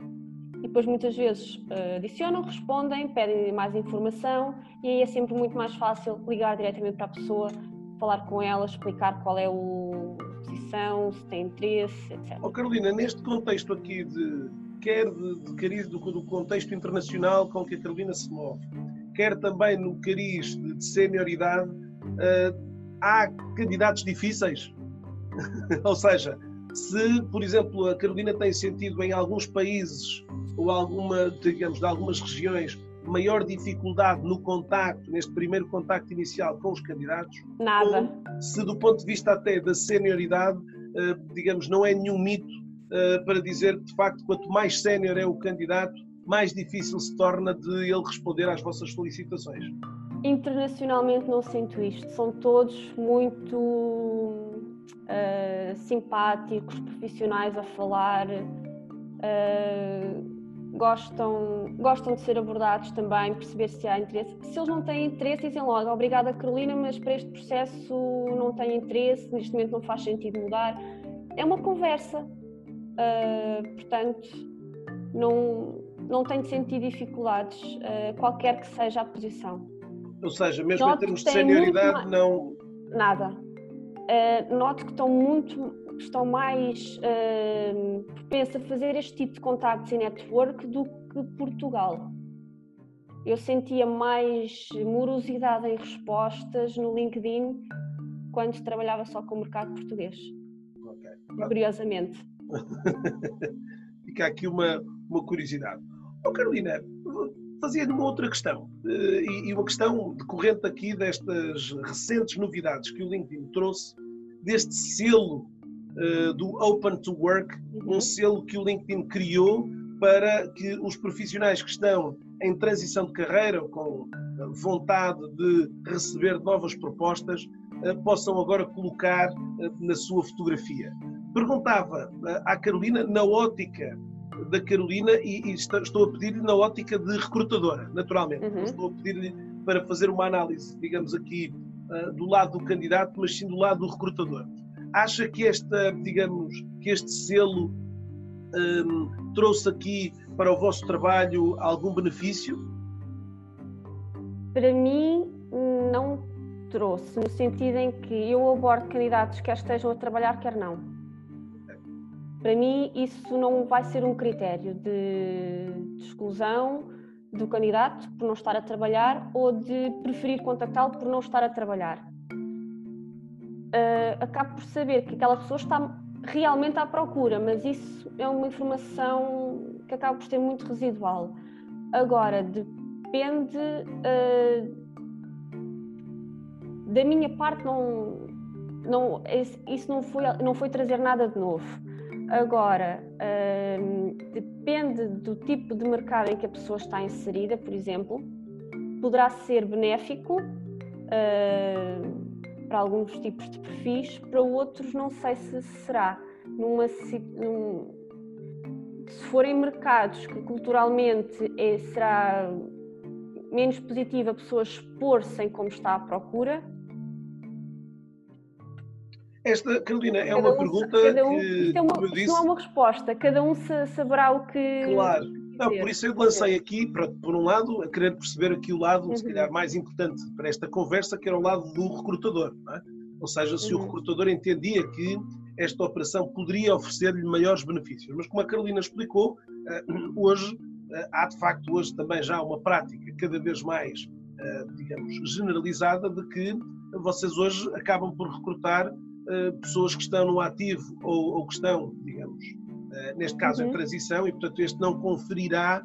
Speaker 2: E depois muitas vezes uh, adicionam, respondem, pedem mais informação e aí é sempre muito mais fácil ligar diretamente para a pessoa, falar com ela, explicar qual é a posição, se tem interesse, etc.
Speaker 1: Oh, Carolina, neste contexto aqui de quer de, de cariz do, do, contexto internacional com que a Carolina se move, quer também no cariz de, de senioridade, uh, há candidatos difíceis. (laughs) Ou seja, se, por exemplo, a Carolina tem sentido em alguns países ou alguma, digamos, de algumas regiões maior dificuldade no contacto, neste primeiro contacto inicial com os candidatos?
Speaker 2: Nada.
Speaker 1: Ou, se do ponto de vista até da senioridade, eh, digamos, não é nenhum mito eh, para dizer que, de facto, quanto mais sénior é o candidato, mais difícil se torna de ele responder às vossas solicitações?
Speaker 2: Internacionalmente não sinto isto. São todos muito uh, simpáticos, profissionais a falar, uh, gostam, gostam de ser abordados também, perceber se há interesse. Se eles não têm interesse, dizem logo, obrigada Carolina, mas para este processo não tem interesse, neste momento não faz sentido mudar. É uma conversa, uh, portanto, não, não tem de sentir dificuldades, qualquer que seja a posição.
Speaker 1: Ou seja, mesmo Noto em termos de senioridade, não.
Speaker 2: Nada, uh, noto que estão muito estão mais uh, propensas a fazer este tipo de contactos e network do que Portugal. Eu sentia mais morosidade em respostas no LinkedIn quando trabalhava só com o mercado português. Okay. Curiosamente. (laughs)
Speaker 1: Fica aqui uma, uma curiosidade. Oh, Carolina, fazia-lhe uma outra questão, eh, e uma questão decorrente aqui destas recentes novidades que o LinkedIn trouxe, deste selo uh, do Open to Work, um selo que o LinkedIn criou para que os profissionais que estão em transição de carreira, ou com vontade de receber novas propostas, uh, possam agora colocar na sua fotografia. Perguntava à Carolina, na ótica da Carolina e, estou a pedir-lhe na ótica de recrutadora, naturalmente. Uhum. Estou a pedir-lhe para fazer uma análise, digamos aqui, do lado do candidato, mas sim do lado do recrutador. Acha que esta, digamos, que este selo um, trouxe aqui para o vosso trabalho algum benefício?
Speaker 2: Para mim, não trouxe, no sentido em que eu abordo candidatos quer estejam a trabalhar, quer não para mim, isso não vai ser um critério de, de exclusão do candidato por não estar a trabalhar ou de preferir contactá-lo por não estar a trabalhar. Uh, acabo por saber que aquela pessoa está realmente à procura, mas isso é uma informação que acaba por ser muito residual. Agora, depende. Uh, da minha parte, não, não, isso não foi, não foi trazer nada de novo. Agora, hum, depende do tipo de mercado em que a pessoa está inserida, por exemplo, poderá ser benéfico hum, para alguns tipos de perfis, para outros não sei se será. Numa, num, se forem mercados que culturalmente é, será menos positivo a pessoa expor-se como está à procura,
Speaker 1: esta, Carolina, é cada uma um, pergunta um, que.
Speaker 2: É uma, disse, não é uma resposta, cada um saberá o que.
Speaker 1: Claro. Não, por isso eu lancei aqui, por um lado, a querer perceber aqui o lado, uhum. se calhar, mais importante para esta conversa, que era o lado do recrutador. É? Ou seja, se uhum. o recrutador entendia que esta operação poderia oferecer-lhe maiores benefícios. Mas como a Carolina explicou, hoje há de facto hoje também já uma prática cada vez mais, digamos, generalizada de que vocês hoje acabam por recrutar pessoas que estão no ativo ou, ou que estão, digamos, neste caso uhum. em transição e portanto este não conferirá,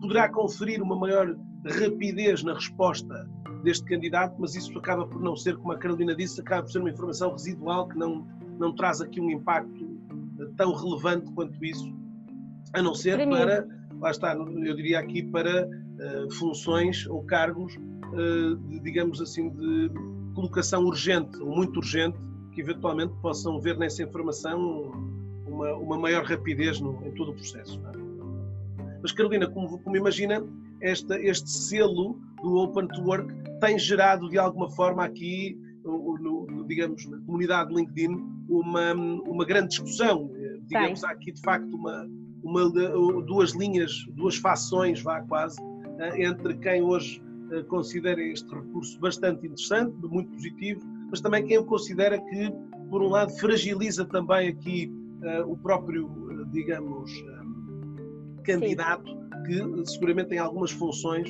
Speaker 1: poderá conferir uma maior rapidez na resposta deste candidato, mas isso acaba por não ser, como a Carolina disse, acaba por ser uma informação residual que não, não traz aqui um impacto tão relevante quanto isso, a não ser para, lá está, eu diria aqui para uh, funções ou cargos, uh, de, digamos assim, de colocação urgente ou muito urgente, que eventualmente possam ver nessa informação uma, uma maior rapidez no, em todo o processo. É? Mas, Carolina, como, como imagina, esta, este selo do Open to Work tem gerado de alguma forma aqui, no, no, digamos, na comunidade LinkedIn, uma, uma grande discussão. Digamos, há aqui de facto uma, uma, duas linhas, duas fações, vá quase, eh, entre quem hoje eh, considera este recurso bastante interessante, muito positivo, mas também quem o considera que, por um lado, fragiliza também aqui o próprio, uh, digamos, uh, candidato, Sim. que seguramente em algumas funções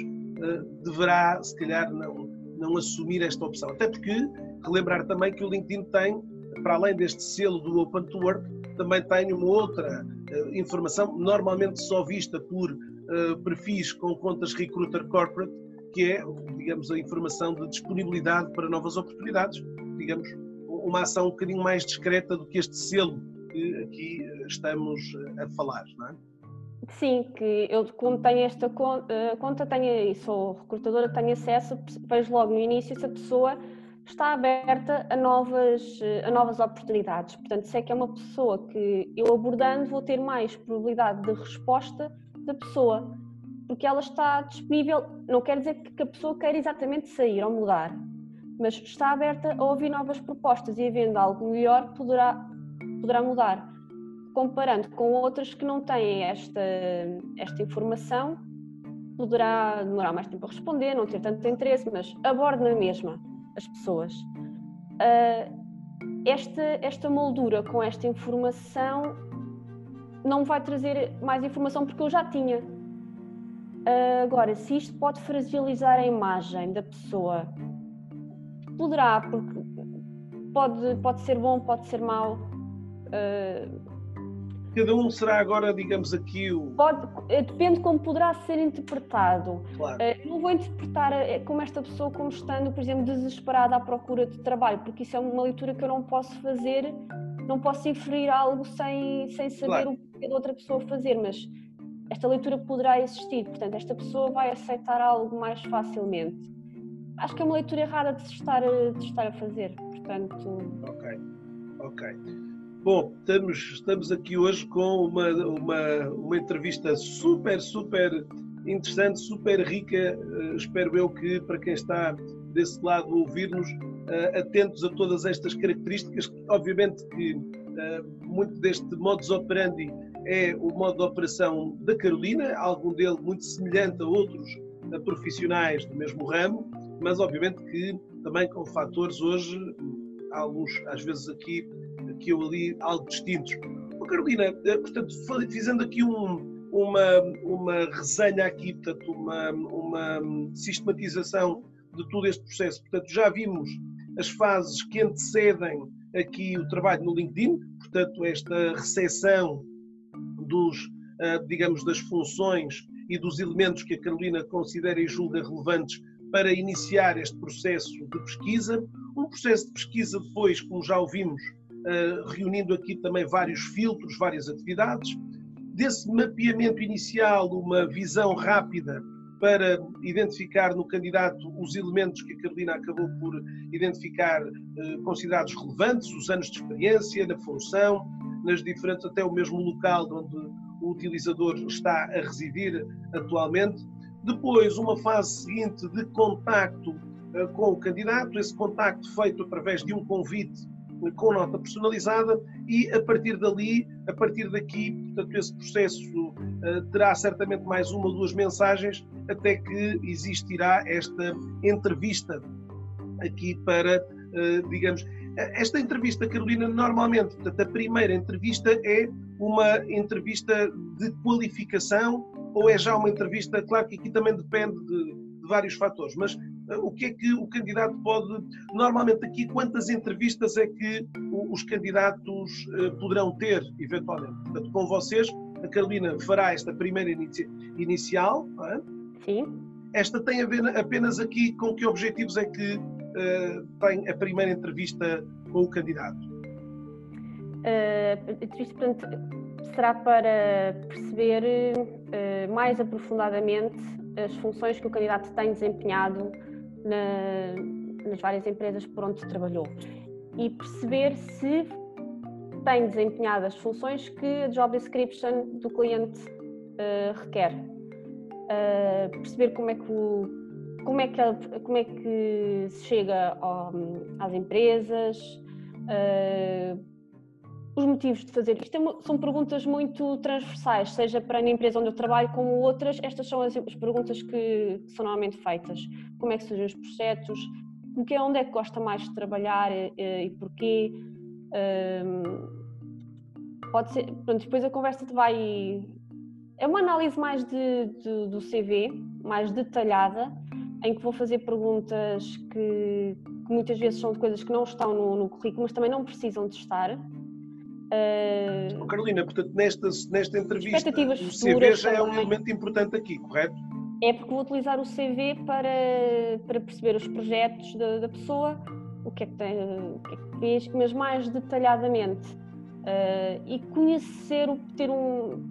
Speaker 1: deverá, se calhar, não, não assumir esta opção. Até porque, relembrar também que o LinkedIn tem, para além deste selo do Open to Work, também tem uma outra informação, normalmente só vista por perfis com contas Recruiter Corporate, que é, digamos, a informação de disponibilidade para novas oportunidades, digamos, uma ação um bocadinho mais discreta do que este selo que aqui eh, estamos a falar, não é?
Speaker 2: Sim, que eu como tenho esta conta, tenho, e sou recrutadora, tenho acesso, vejo logo no início se a pessoa está aberta a novas, a novas oportunidades. Portanto, sei que é uma pessoa que eu abordando vou ter mais probabilidade de resposta da pessoa, porque ela está disponível, não quer dizer que a pessoa queira exatamente sair ou mudar, mas está aberta a ouvir novas propostas e havendo algo melhor poderá, poderá mudar comparando com outras que não têm esta, esta informação, poderá demorar mais tempo a responder, não ter tanto interesse, mas aborda na mesma as pessoas. Uh, esta, esta moldura com esta informação não vai trazer mais informação porque eu já tinha. Uh, agora, se isto pode fragilizar a imagem da pessoa, poderá, porque pode, pode ser bom, pode ser mau. Uh,
Speaker 1: cada um será agora, digamos aqui, o.
Speaker 2: Pode, eh, depende como poderá ser interpretado. Claro. Eh, não vou interpretar eh, como esta pessoa como estando, por exemplo, desesperada à procura de trabalho, porque isso é uma leitura que eu não posso fazer, não posso inferir algo sem, sem saber claro. o que a outra pessoa fazer, mas esta leitura poderá existir, portanto, esta pessoa vai aceitar algo mais facilmente. Acho que é uma leitura errada de se estar, de se estar a fazer, portanto.
Speaker 1: Ok, ok. Bom, estamos, estamos aqui hoje com uma, uma, uma entrevista super, super interessante, super rica. Uh, espero eu que, para quem está desse lado ouvir-nos, uh, atentos a todas estas características. Obviamente que uh, muito deste modus operandi é o modo de operação da Carolina, algum dele muito semelhante a outros profissionais do mesmo ramo, mas obviamente que também com fatores hoje, alguns às vezes aqui que eu ali algo distintos. Oh, Carolina, eh, portanto, fazendo aqui um, uma, uma resenha aqui, portanto, uma, uma sistematização de todo este processo. Portanto, já vimos as fases que antecedem aqui o trabalho no LinkedIn, portanto, esta recepção dos, eh, digamos, das funções e dos elementos que a Carolina considera e julga relevantes para iniciar este processo de pesquisa. Um processo de pesquisa depois, como já ouvimos, reunindo aqui também vários filtros, várias atividades. Desse mapeamento inicial, uma visão rápida para identificar no candidato os elementos que a Carolina acabou por identificar eh, considerados relevantes, os anos de experiência, na função, nas diferentes, até o mesmo local onde o utilizador está a residir atualmente. Depois, uma fase seguinte de contacto eh, com o candidato, esse contacto feito através de um convite com nota personalizada e a partir dali, a partir daqui, portanto, esse processo uh, terá certamente mais uma ou duas mensagens até que existirá esta entrevista aqui para digamos. Esta entrevista, Carolina, normalmente, portanto, a primeira entrevista é uma entrevista de qualificação ou é já uma entrevista, claro que aqui também depende de, de vários fatores, mas o que é que o candidato pode. Normalmente, aqui, quantas entrevistas é que os candidatos poderão ter, eventualmente? Portanto, com vocês, a Carolina fará esta primeira inici inicial. É?
Speaker 2: Sim.
Speaker 1: Esta tem a ver apenas aqui com que objetivos é que uh, tem a primeira entrevista com o candidato?
Speaker 2: Uh, entrevista, portanto, será para perceber uh, mais aprofundadamente as funções que o candidato tem desempenhado na, nas várias empresas por onde trabalhou e perceber se tem desempenhado as funções que a job description do cliente uh, requer. Uh, perceber como é que o, como é que, como é que se chega ao, às empresas, uh, os motivos de fazer isto. É são perguntas muito transversais, seja para a empresa onde eu trabalho como outras, estas são as, as perguntas que, que, são normalmente feitas. Como é que surgem os projetos, o que é, onde é que gosta mais de trabalhar e, e porquê. Um, pode ser, pronto, depois a conversa te vai. É uma análise mais de, de, do CV, mais detalhada, em que vou fazer perguntas que, que, muitas vezes são de coisas que não estão no, no currículo, mas também não precisam de estar.
Speaker 1: Uh, Carolina, portanto, nesta, nesta entrevista, o CV já é um elemento importante aqui, correto?
Speaker 2: É porque vou utilizar o CV para, para perceber os projetos da, da pessoa, o que, é que tem, o que é que fez, mas mais detalhadamente. Uh, e conhecer, ter um.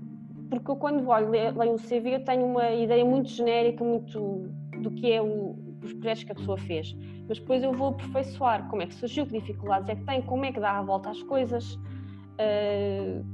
Speaker 2: Porque eu, quando olho, leio o CV, eu tenho uma ideia muito genérica muito do que é o, os projetos que a pessoa fez. Mas depois eu vou aperfeiçoar como é que surgiu, que dificuldades é que tem, como é que dá a volta às coisas. Uh,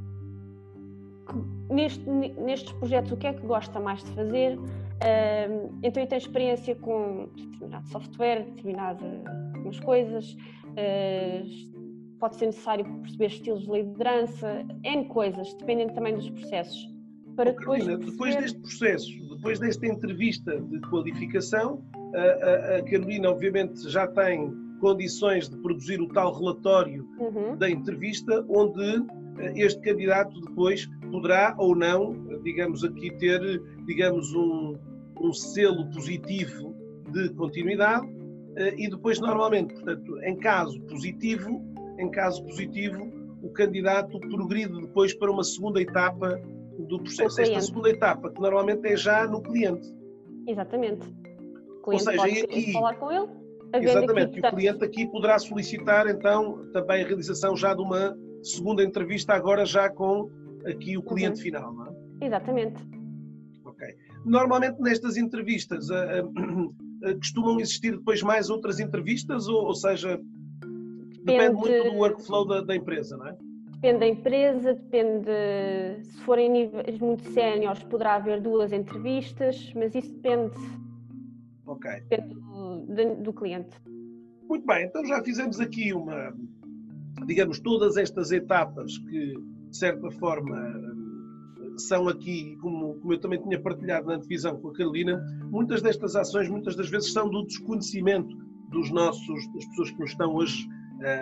Speaker 2: neste, nestes projetos, o que é que gosta mais de fazer? Uh, então, eu tenho experiência com determinado software, determinadas coisas. Uh, pode ser necessário perceber estilos de liderança, N coisas, dependendo também dos processos.
Speaker 1: Para depois, Carolina, depois deste processo, depois desta entrevista de qualificação, a, a, a, Carolina obviamente já tem condições de produzir o tal relatório uhum. da entrevista, onde eh, este candidato depois poderá ou não, digamos aqui, ter, digamos, um, um selo positivo de continuidade eh, e depois normalmente, portanto, em caso positivo, em caso positivo, o candidato progride depois para uma segunda etapa do processo. Esta segunda etapa, que normalmente é já no cliente.
Speaker 2: Exatamente. O cliente Ou seja, pode aqui, falar com ele.
Speaker 1: Exatamente, e o cliente aqui poderá solicitar então também a realização já de uma segunda entrevista, agora já com aqui o cliente uhum. final, não
Speaker 2: é? Exatamente.
Speaker 1: Ok. Normalmente nestas entrevistas uh, uh, (clears throat) costumam existir depois mais outras entrevistas, ou, ou seja, Depende, muito do workflow da, da, empresa, não é?
Speaker 2: Depende da empresa, depende. Se forem níveis muito séniores, poderá haver duas entrevistas, mas isso depende.
Speaker 1: Ok.
Speaker 2: Depende do, do cliente.
Speaker 1: Muito bem, então já fizemos aqui uma. Digamos, todas estas etapas que, de certa forma, são aqui, como, como, eu também tinha partilhado na divisão com a Carolina, muitas destas ações, muitas das vezes, são do desconhecimento dos nossos, das pessoas que nos estão hoje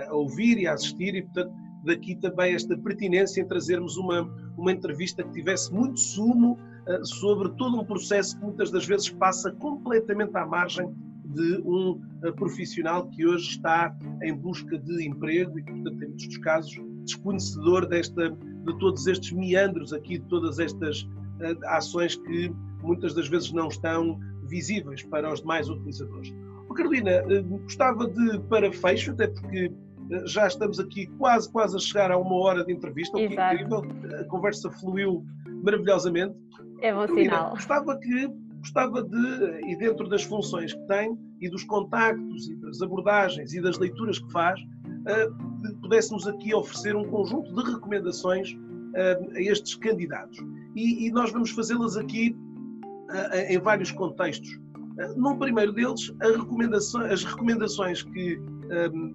Speaker 1: a ouvir e a assistir, e portanto, daqui também esta pertinência em trazermos uma, uma entrevista que tivesse muito sumo sobre todo um processo que muitas das vezes passa completamente à margem de um uh, profissional que hoje está em busca de emprego e, portanto, em muitos dos casos, desconhecedor desta, de todos estes meandros aqui, de todas estas uh, ações que muitas das vezes não estão visíveis para os demais utilizadores. Carolina, eh, gostava de, para fecho, até porque eh, já estamos aqui quase, quase a chegar a uma hora de entrevista, o que é incrível, a conversa fluiu maravilhosamente.
Speaker 2: É bom Carolina, sinal.
Speaker 1: Gostava que, gostava de, e dentro das funções que tem, e dos contactos, e das abordagens, e das leituras que faz, uh, pudéssemos aqui oferecer um conjunto de recomendações uh, a estes candidatos. E, e nós vamos fazê-las aqui uh, em vários contextos. No primeiro deles, recomendação, as recomendações que,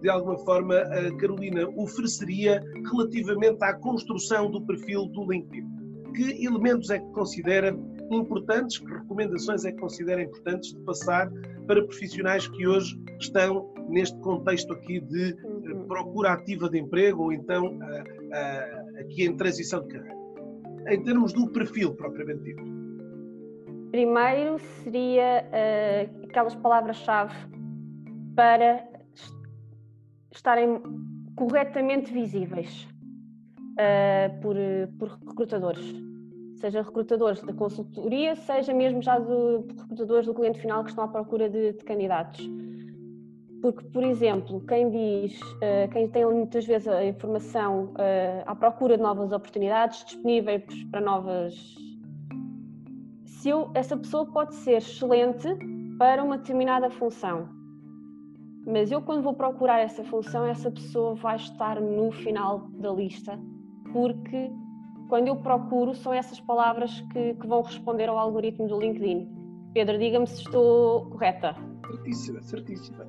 Speaker 1: de alguma forma, a Carolina ofereceria relativamente à construção do perfil do LinkedIn. Que elementos é que considera importantes, que recomendações é que considera importantes de passar para profissionais que hoje estão neste contexto aqui de eh, uhum. procura ativa de emprego ou então aqui em transição de carreira? Em termos do perfil propriamente dito.
Speaker 2: Primeiro seria uh, aquelas palavras-chave para estarem corretamente visíveis uh, por, por recrutadores, seja recrutadores da consultoria, seja mesmo já de recrutadores do cliente final que estão à procura de, de candidatos. Porque, por exemplo, quem diz, uh, quem tem muitas vezes a informação uh, à procura de novas oportunidades disponíveis para novas. Se eu, essa pessoa pode ser excelente para uma determinada função, mas eu, quando vou procurar essa função, essa pessoa vai estar no final da lista porque quando eu procuro são essas palavras que, que vão responder ao algoritmo do LinkedIn. Pedro, diga-me se estou correta.
Speaker 1: Certíssima, certíssima.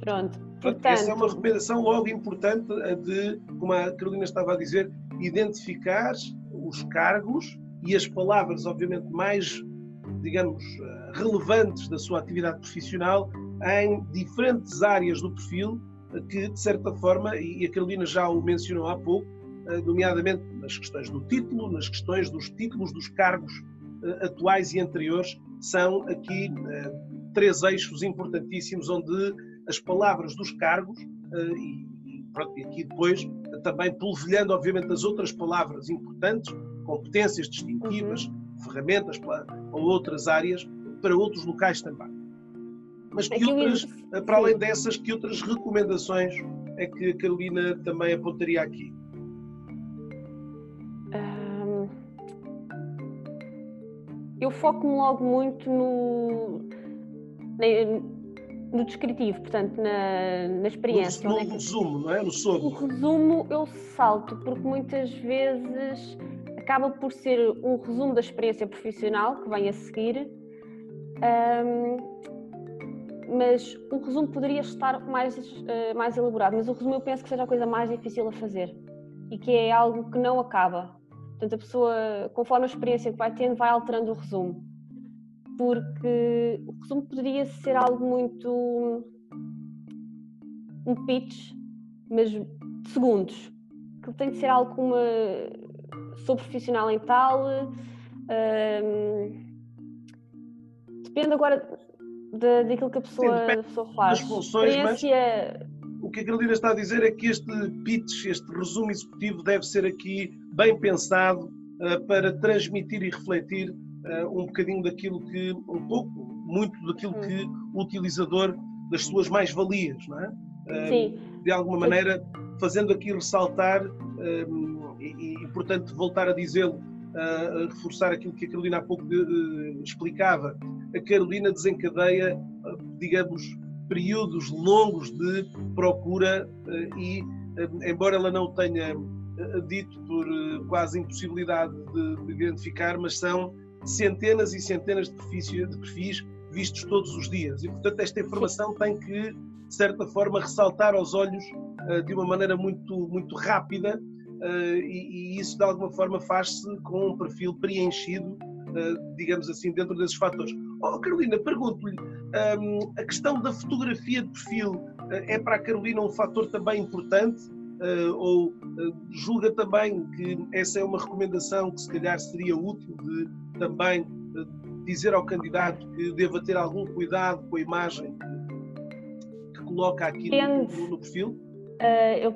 Speaker 2: Pronto.
Speaker 1: Portanto, essa é uma recomendação logo importante de, como a Carolina estava a dizer, identificar os cargos e as palavras, obviamente, mais, digamos, relevantes da sua atividade profissional em diferentes áreas do perfil que, de certa forma, e a Carolina já o mencionou há pouco, eh, nomeadamente nas questões do título, nas questões dos títulos dos cargos eh, atuais e anteriores, são aqui eh, três eixos importantíssimos onde as palavras dos cargos e, pronto, e aqui depois também polvilhando obviamente as outras palavras importantes, competências distintivas, uhum. ferramentas para, ou outras áreas para outros locais também. Mas que outras, para além dessas, que outras recomendações é que a Carolina também apontaria aqui?
Speaker 2: Eu foco-me logo muito no, no descritivo, portanto, na, na experiência.
Speaker 1: No, no é resumo, não é? No sobre.
Speaker 2: O resumo eu salto, porque muitas vezes acaba por ser um resumo da experiência profissional que vem a seguir, um, mas o resumo poderia estar mais, uh, mais elaborado, mas o resumo eu penso que seja a coisa mais difícil a fazer e que é algo que não acaba. Portanto, a pessoa, conforme a experiência que vai tendo, vai alterando o resumo. Porque o resumo poderia ser algo muito. um pitch, mas de segundos. Que tem de ser algo como uma. sou profissional em tal. depende agora de, daquilo que a pessoa, Sim, a pessoa faz.
Speaker 1: Das funções, experiência... o que a Carolina está a dizer é que este pitch, este resumo executivo, deve ser aqui bem pensado uh, para transmitir e refletir uh, um bocadinho daquilo que, um pouco, muito daquilo que hum. o utilizador, das suas mais-valias, não é?
Speaker 2: Uh, Sim.
Speaker 1: De alguma maneira, fazendo aqui ressaltar e, e, portanto, voltar a dizê-lo, a reforçar aquilo que a Carolina há pouco de, de, explicava. A Carolina desencadeia, digamos, períodos longos de procura e, embora ela não tenha eh, dito por eh, quase impossibilidade de, de, identificar, mas são centenas e centenas de perfis, de perfis vistos todos os dias. E, portanto, esta informação tem que, de certa forma, ressaltar aos olhos de uma maneira muito, muito rápida e, isso, de alguma forma, faz-se com um perfil preenchido, digamos assim, dentro desses fatores. Oh, Carolina, pergunto-lhe, um, a questão da fotografia de perfil é para a Carolina um fator também importante? uh, ou uh, julga também que essa é uma recomendação que se calhar seria útil de também uh, dizer ao candidato que deva ter algum cuidado com a imagem que, que coloca aqui no, no, no, perfil?
Speaker 2: eu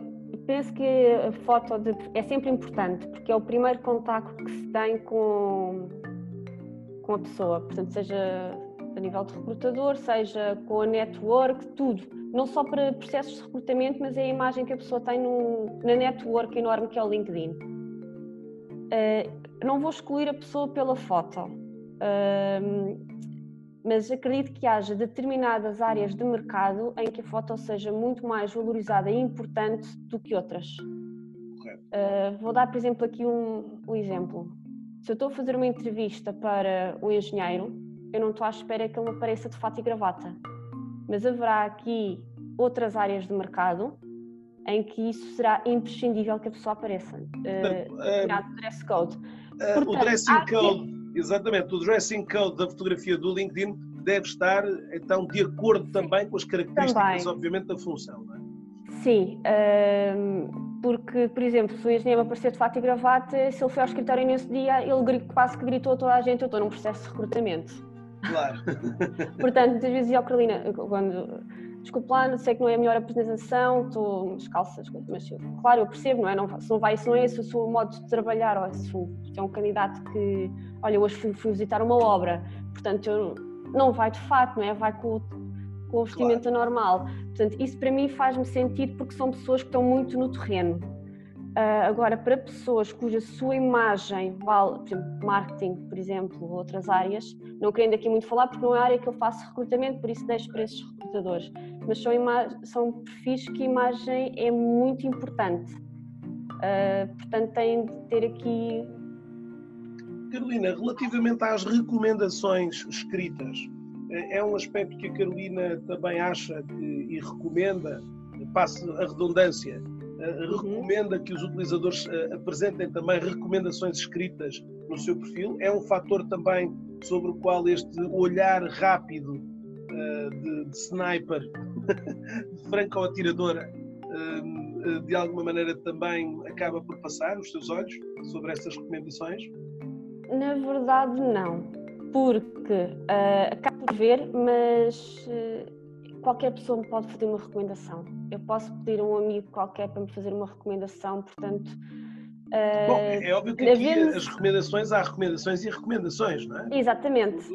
Speaker 2: penso que a foto de, é sempre importante porque é o primeiro contacto que se tem com, com a pessoa, portanto seja a nível de recrutador, seja com a network, tudo não só para processos de recrutamento, mas é a imagem que a pessoa tem no, na network enorme que é o LinkedIn. Uh, não vou excluir a pessoa pela foto, uh, mas acredito que haja determinadas áreas de mercado em que a foto seja muito mais valorizada e importante do que outras. Uh, vou dar, por exemplo, aqui um, um exemplo. Se eu estou a fazer uma entrevista para um engenheiro, eu não estou à espera que ele apareça de fato e gravata mas haverá aqui outras áreas de mercado em que isso será imprescindível que a pessoa apareça. Uh, uh, dress code.
Speaker 1: Uh, Portanto, o dressing code, Exatamente, o dressing code da fotografia do LinkedIn deve estar então de acordo também com as características, também. obviamente, da função. Não é?
Speaker 2: Sim, porque, por exemplo, se o engenheiro aparecer de fato e gravata, se ele foi ao escritório nesse dia, ele quase que gritou a toda a gente: Eu estou num processo de recrutamento.
Speaker 1: Claro. (laughs)
Speaker 2: Portanto, muitas vezes dizia ao Carolina, quando desculpe lá, sei que não é a melhor apresentação, estou descalça, mas claro, eu percebo, não é? Não, se não vai, se não é esse o seu modo de trabalhar, ou se é um candidato que, olha, hoje fui, fui visitar uma obra, portanto, eu, não vai de fato, não é? Vai com, com o vestimento claro. normal. Portanto, isso para mim faz-me sentido porque são pessoas que estão muito no terreno. Uh, agora, para pessoas cuja sua imagem vale, por exemplo, marketing, por exemplo, ou outras áreas, não querendo aqui muito falar porque não é a área que eu faço recrutamento, por isso deixo para esses recrutadores, mas são, são perfis que a imagem é muito importante. Uh, portanto, têm de ter aqui.
Speaker 1: Carolina, relativamente às recomendações escritas, é, é um aspecto que a Carolina também acha que, e recomenda, passe a redundância, uhum. recomenda que os utilizadores uh, apresentem também recomendações escritas no seu perfil. É um fator também sobre o qual este olhar rápido uh, de, de, sniper, (laughs) de franco-atiradora, uh, de alguma maneira também acaba por passar nos seus olhos sobre estas recomendações?
Speaker 2: Na verdade, não, porque uh, por ver, mas qualquer pessoa me pode fazer uma recomendação. Eu posso pedir a um amigo qualquer para me fazer uma recomendação, portanto.
Speaker 1: Bom, é óbvio que aqui vez... as recomendações, há recomendações e recomendações, não é?
Speaker 2: Exatamente.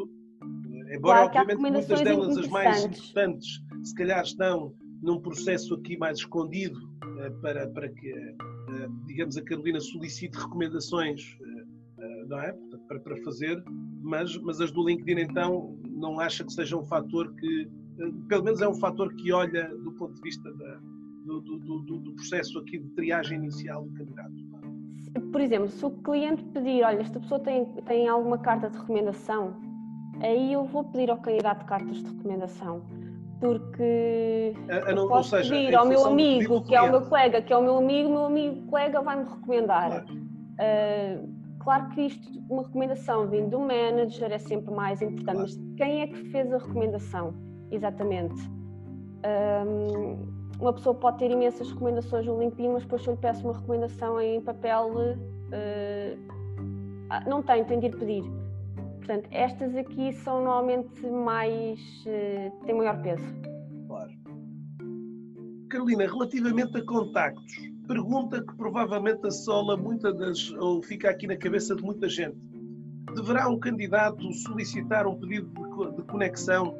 Speaker 1: Embora, claro obviamente, muitas delas, as mais importantes, se calhar estão num processo aqui mais escondido uh, para, para que, digamos, a Carolina solicite recomendações, não é? Para, para fazer, mas, mas as do LinkedIn, então, não acha que seja um fator que pelo menos é um fator que olha do ponto de vista da, do, do, do, do, processo aqui de triagem inicial do candidato.
Speaker 2: Por exemplo, se o cliente pedir, olha, esta pessoa tem, tem alguma carta de recomendação, aí eu vou pedir ao candidato cartas de recomendação. Porque a, a não, posso seja, pedir ao meu amigo, que é o meu colega, que é o meu amigo, meu amigo colega vai-me recomendar. Claro. Uh, claro que isto, uma recomendação vindo do manager é sempre mais importante, mas quem é que fez a recomendação? Exatamente. Um, uma pessoa pode ter imensas recomendações no LinkedIn, mas depois se eu lhe peço uma recomendação em papel, uh, não tem, tem de ir pedir. Portanto, estas aqui são normalmente mais. Uh, têm maior peso.
Speaker 1: Claro. Carolina, relativamente a contactos, pergunta que provavelmente assola muitas das. ou fica aqui na cabeça de muita gente. Deverá um candidato solicitar um pedido de, de conexão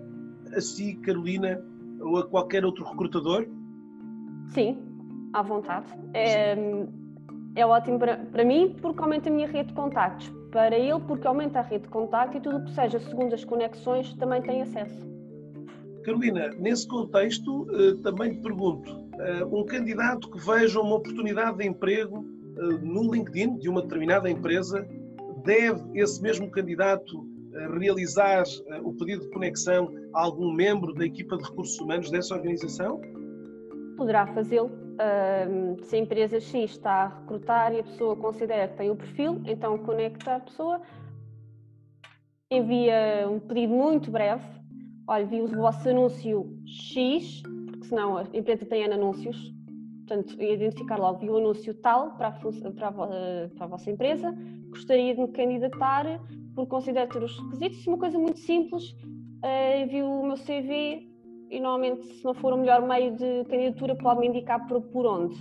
Speaker 1: a si, Carolina, ou a qualquer outro recrutador?
Speaker 2: Sim, à vontade. É, é ótimo para, para mim porque aumenta a minha rede de contactos. Para ele, porque aumenta a rede de contacto e tudo o que seja segundo as conexões também tem acesso.
Speaker 1: Carolina, nesse contexto, eh, também te pergunto: um candidato que veja uma oportunidade de emprego eh, no LinkedIn de uma determinada empresa, deve esse mesmo candidato realizar o pedido de conexão a algum membro da equipa de recursos humanos dessa organização?
Speaker 2: Poderá fazê-lo. se a empresa X está a recrutar e a pessoa considera que tem o perfil, então conecta a pessoa, envia um pedido muito breve. Olha, vi o vosso anúncio X, porque senão a empresa tem anúncios, portanto, identificar logo, o anúncio tal para a, para, a, para a vossa empresa, gostaria de me candidatar por considerar ter os requisitos, uma coisa muito simples, envio o meu CV e normalmente se não for o melhor meio de candidatura pode-me indicar por, por onde,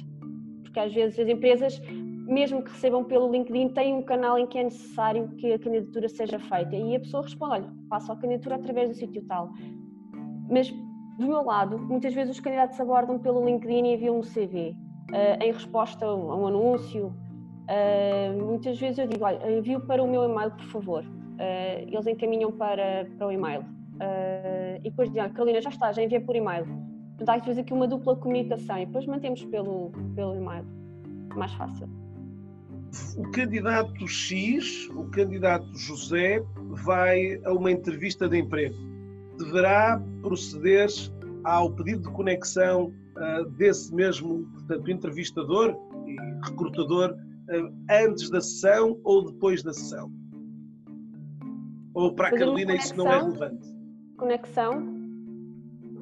Speaker 2: porque às vezes as empresas, mesmo que recebam pelo LinkedIn, têm um canal em que é necessário que a candidatura seja feita e a pessoa responde, olha, faço a candidatura através do sítio tal. Mas do meu lado, muitas vezes os candidatos abordam pelo LinkedIn e enviam um CV uh, em resposta a um, anúncio Uh, muitas vezes eu digo, olha, envio para o meu e-mail, por favor. Uh, eles encaminham para, para o e-mail. E depois dizem, Carolina, já está, já enviei por e-mail. Portanto, que fazer aqui uma dupla comunicação e depois mantemos pelo, pelo e-mail. Mais fácil.
Speaker 1: O candidato X, o candidato José, vai a uma entrevista de emprego. Deverá proceder ao pedido de conexão uh, desse mesmo portanto, entrevistador e recrutador eh, antes da sessão ou depois da sessão? Ou para a Carolina isso não é relevante?
Speaker 2: Conexão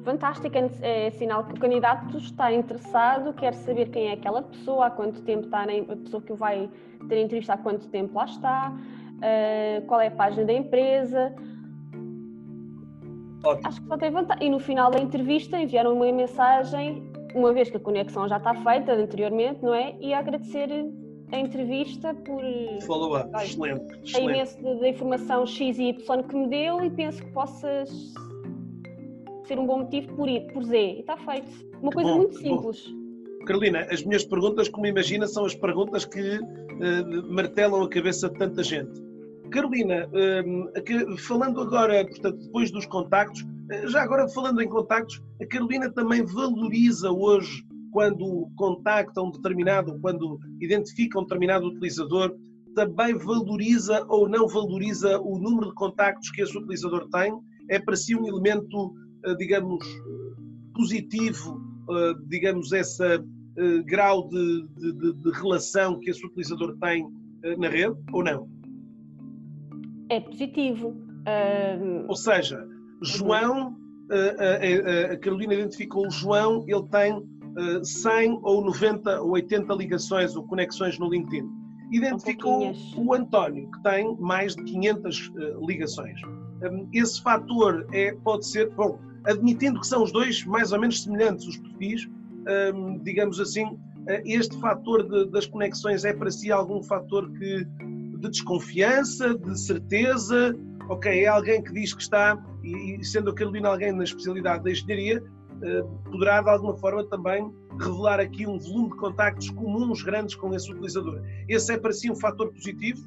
Speaker 2: fantástica, é, é sinal que o candidato está interessado, quer saber quem é aquela pessoa, há quanto tempo está, a pessoa que o vai ter entrevista, há quanto tempo lá está, uh, qual é a página da empresa. Ótimo. Acho que só tem vantagem. E no final da entrevista enviaram uma mensagem, uma vez que a conexão já está feita anteriormente, não é? E agradecer a entrevista por.
Speaker 1: Follow-up, excelente.
Speaker 2: excelente. A imenso da informação X e Y que me deu e penso que possas ser um bom motivo por, ir, por Z. E está feito. Uma coisa bom, muito simples.
Speaker 1: Bom. Carolina, as minhas perguntas, como imagina, são as perguntas que uh, martelam a cabeça de tanta gente. Carolina, uh, falando agora, portanto, depois dos contactos, uh, já agora falando em contactos, a Carolina também valoriza hoje quando contacta um determinado, quando identifica um determinado utilizador, também valoriza ou não valoriza o número de contactos que esse utilizador tem? É para si um elemento eh, digamos, positivo, eh, digamos, esse eh, grau de, de, de relação que esse utilizador tem na rede ou não?
Speaker 2: É positivo.
Speaker 1: Uh... Ou seja, João, a, a, Carolina identificou o João, ele tem 100 ou 90 ou 80 ligações ou conexões no LinkedIn. Identificou o António, que tem mais de 500 ligações. Esse fator é, pode ser, bom, admitindo que são os dois mais ou menos semelhantes, os perfis, digamos assim, eh, este fator de, das conexões é para si algum fator que, de desconfiança, de certeza? Ok, é alguém que diz que está, e sendo a Carolina alguém na especialidade da engenharia, eh, poderá de alguma forma também revelar aqui um volume de contactos comuns grandes com esse utilizador. Esse é para si um fator positivo?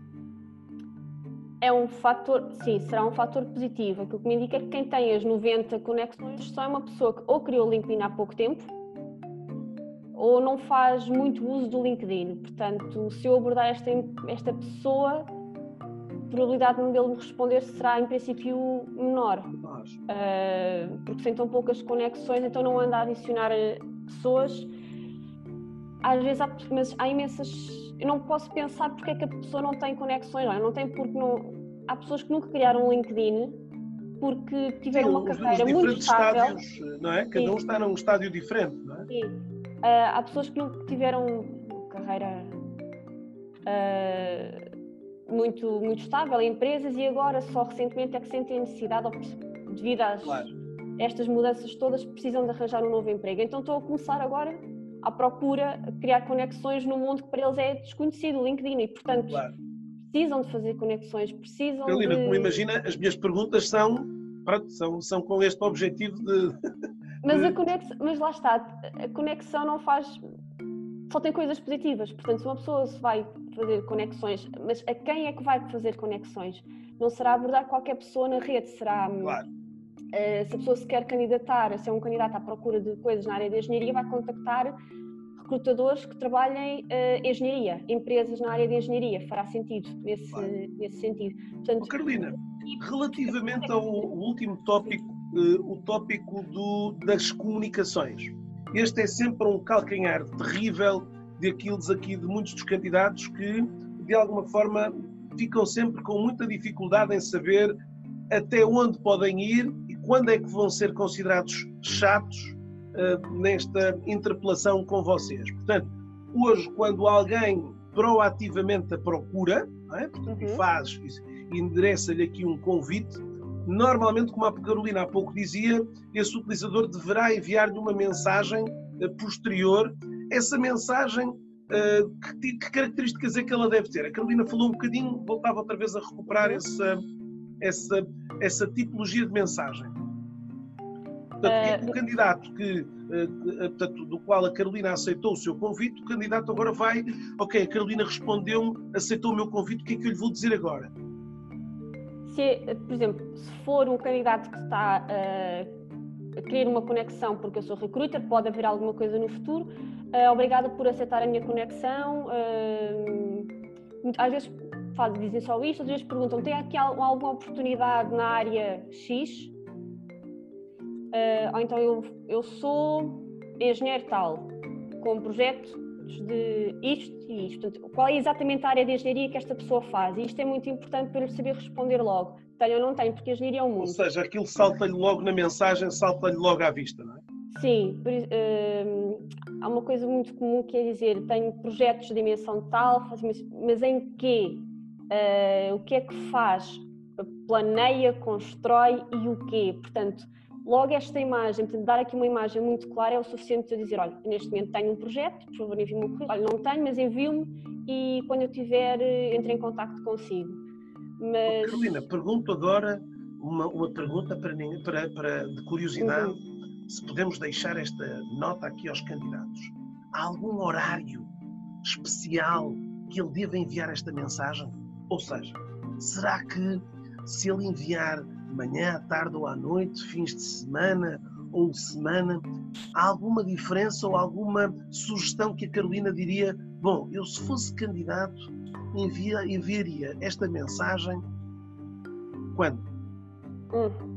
Speaker 2: é um fator, sim, será um fator positivo. Aquilo que me indica é que quem tem as 90 conexões só é uma pessoa que ou criou o LinkedIn há pouco tempo ou não faz muito uso do LinkedIn. Portanto, se eu abordar esta, esta pessoa, a probabilidade de ele me responder será, em princípio, menor. Uh, porque sem tão poucas conexões, então não anda a adicionar eh, pessoas. Às vezes há, mas há imensas eu não posso pensar porque é que a pessoa não tem conexões, não, não tem porque não. Há pessoas que nunca criaram um LinkedIn porque tiveram Sim, uma carreira muito estável.
Speaker 1: Estádios, não é? Cada Sim. um está num estádio diferente, não é?
Speaker 2: Sim. Uh, há pessoas que nunca tiveram carreira uh, muito, muito estável em empresas e agora só recentemente é que sentem necessidade, devido às claro. estas mudanças todas, precisam de arranjar um novo emprego. Então estou a começar agora à procura, de criar conexões no mundo que para eles é desconhecido, o LinkedIn, e portanto claro. precisam de fazer conexões, precisam
Speaker 1: Carolina,
Speaker 2: de...
Speaker 1: como imagina, as minhas perguntas são, pronto, são, são com este objetivo de... (laughs)
Speaker 2: Mas, a conexão, mas lá está, a conexão não faz... Só tem coisas positivas, portanto se uma pessoa se vai fazer conexões, mas a quem é que vai fazer conexões? Não será abordar qualquer pessoa na rede, será...
Speaker 1: Claro.
Speaker 2: Uh, se a pessoa se quer candidatar, se é um candidato à procura de coisas na área de engenharia, vai contactar recrutadores que trabalhem uh, engenharia, empresas na área de engenharia, fará sentido nesse, claro. nesse sentido.
Speaker 1: Portanto, oh, Carolina, relativamente ao último tópico, o tópico do, das comunicações, este é sempre um calcanhar terrível de aqui de muitos dos candidatos que, de alguma forma, ficam sempre com muita dificuldade em saber até onde podem ir e quando é que vão ser considerados chatos uh, nesta interpelação com vocês. Portanto, hoje, quando alguém proativamente a procura, é? Portanto, uhum. faz e endereça-lhe aqui um convite, normalmente, como a Carolina há pouco dizia, esse utilizador deverá enviar-lhe uma mensagem uh, posterior. Essa mensagem, uh, que, que, características é que ela deve ter? A Carolina falou um bocadinho, voltava outra vez a recuperar essa, essa, essa tipologia de mensagem. Portanto, uh, o candidato que, portanto, do qual a Carolina aceitou o seu convite, o candidato agora vai, ok, a Carolina respondeu-me, aceitou o meu convite, o que é que eu lhe vou dizer agora?
Speaker 2: Se, por exemplo, se for um candidato que está uh, a querer uma conexão porque eu sou recruiter, pode haver alguma coisa no futuro, uh, obrigada por aceitar a minha conexão. às vezes dizem só isto, às vezes perguntam, tem aqui alguma oportunidade na área X? uh, ou então eu, eu sou engenheiro tal, com de isto e isto. Qual é exatamente a área de engenharia que esta pessoa faz? E isto é muito importante para eu saber responder logo. tenho ou não tenho, porque a engenharia é um mundo. Ou
Speaker 1: seja, aquilo salta-lhe logo na mensagem, salta-lhe logo à vista, não é?
Speaker 2: Sim, uh, há uma coisa muito comum que é dizer tenho projetos de dimensão tal, mas em quê? Uh, o que é que faz? Planeia, constrói e o quê? Portanto, logo esta imagem, portanto, dar aqui uma imagem muito clara é o suficiente para dizer, olha, neste momento tenho um projeto, por favor envie-me um currículo, olha, não tenho, mas envio-me e quando eu tiver, eh, entre em contato consigo.
Speaker 1: Mas... Carolina, pergunto agora uma, uma pergunta para, para, para, de curiosidade. Uhum se podemos deixar esta nota aqui aos candidatos. Há algum horário especial que ele deva enviar esta mensagem? Ou seja, será que se ele enviar manhã, à tarde ou à noite, fins de semana ou semana, há alguma diferença ou alguma sugestão que a Carolina diria? Bom, eu se fosse candidato, envia, enviaria esta mensagem quando?
Speaker 2: Hum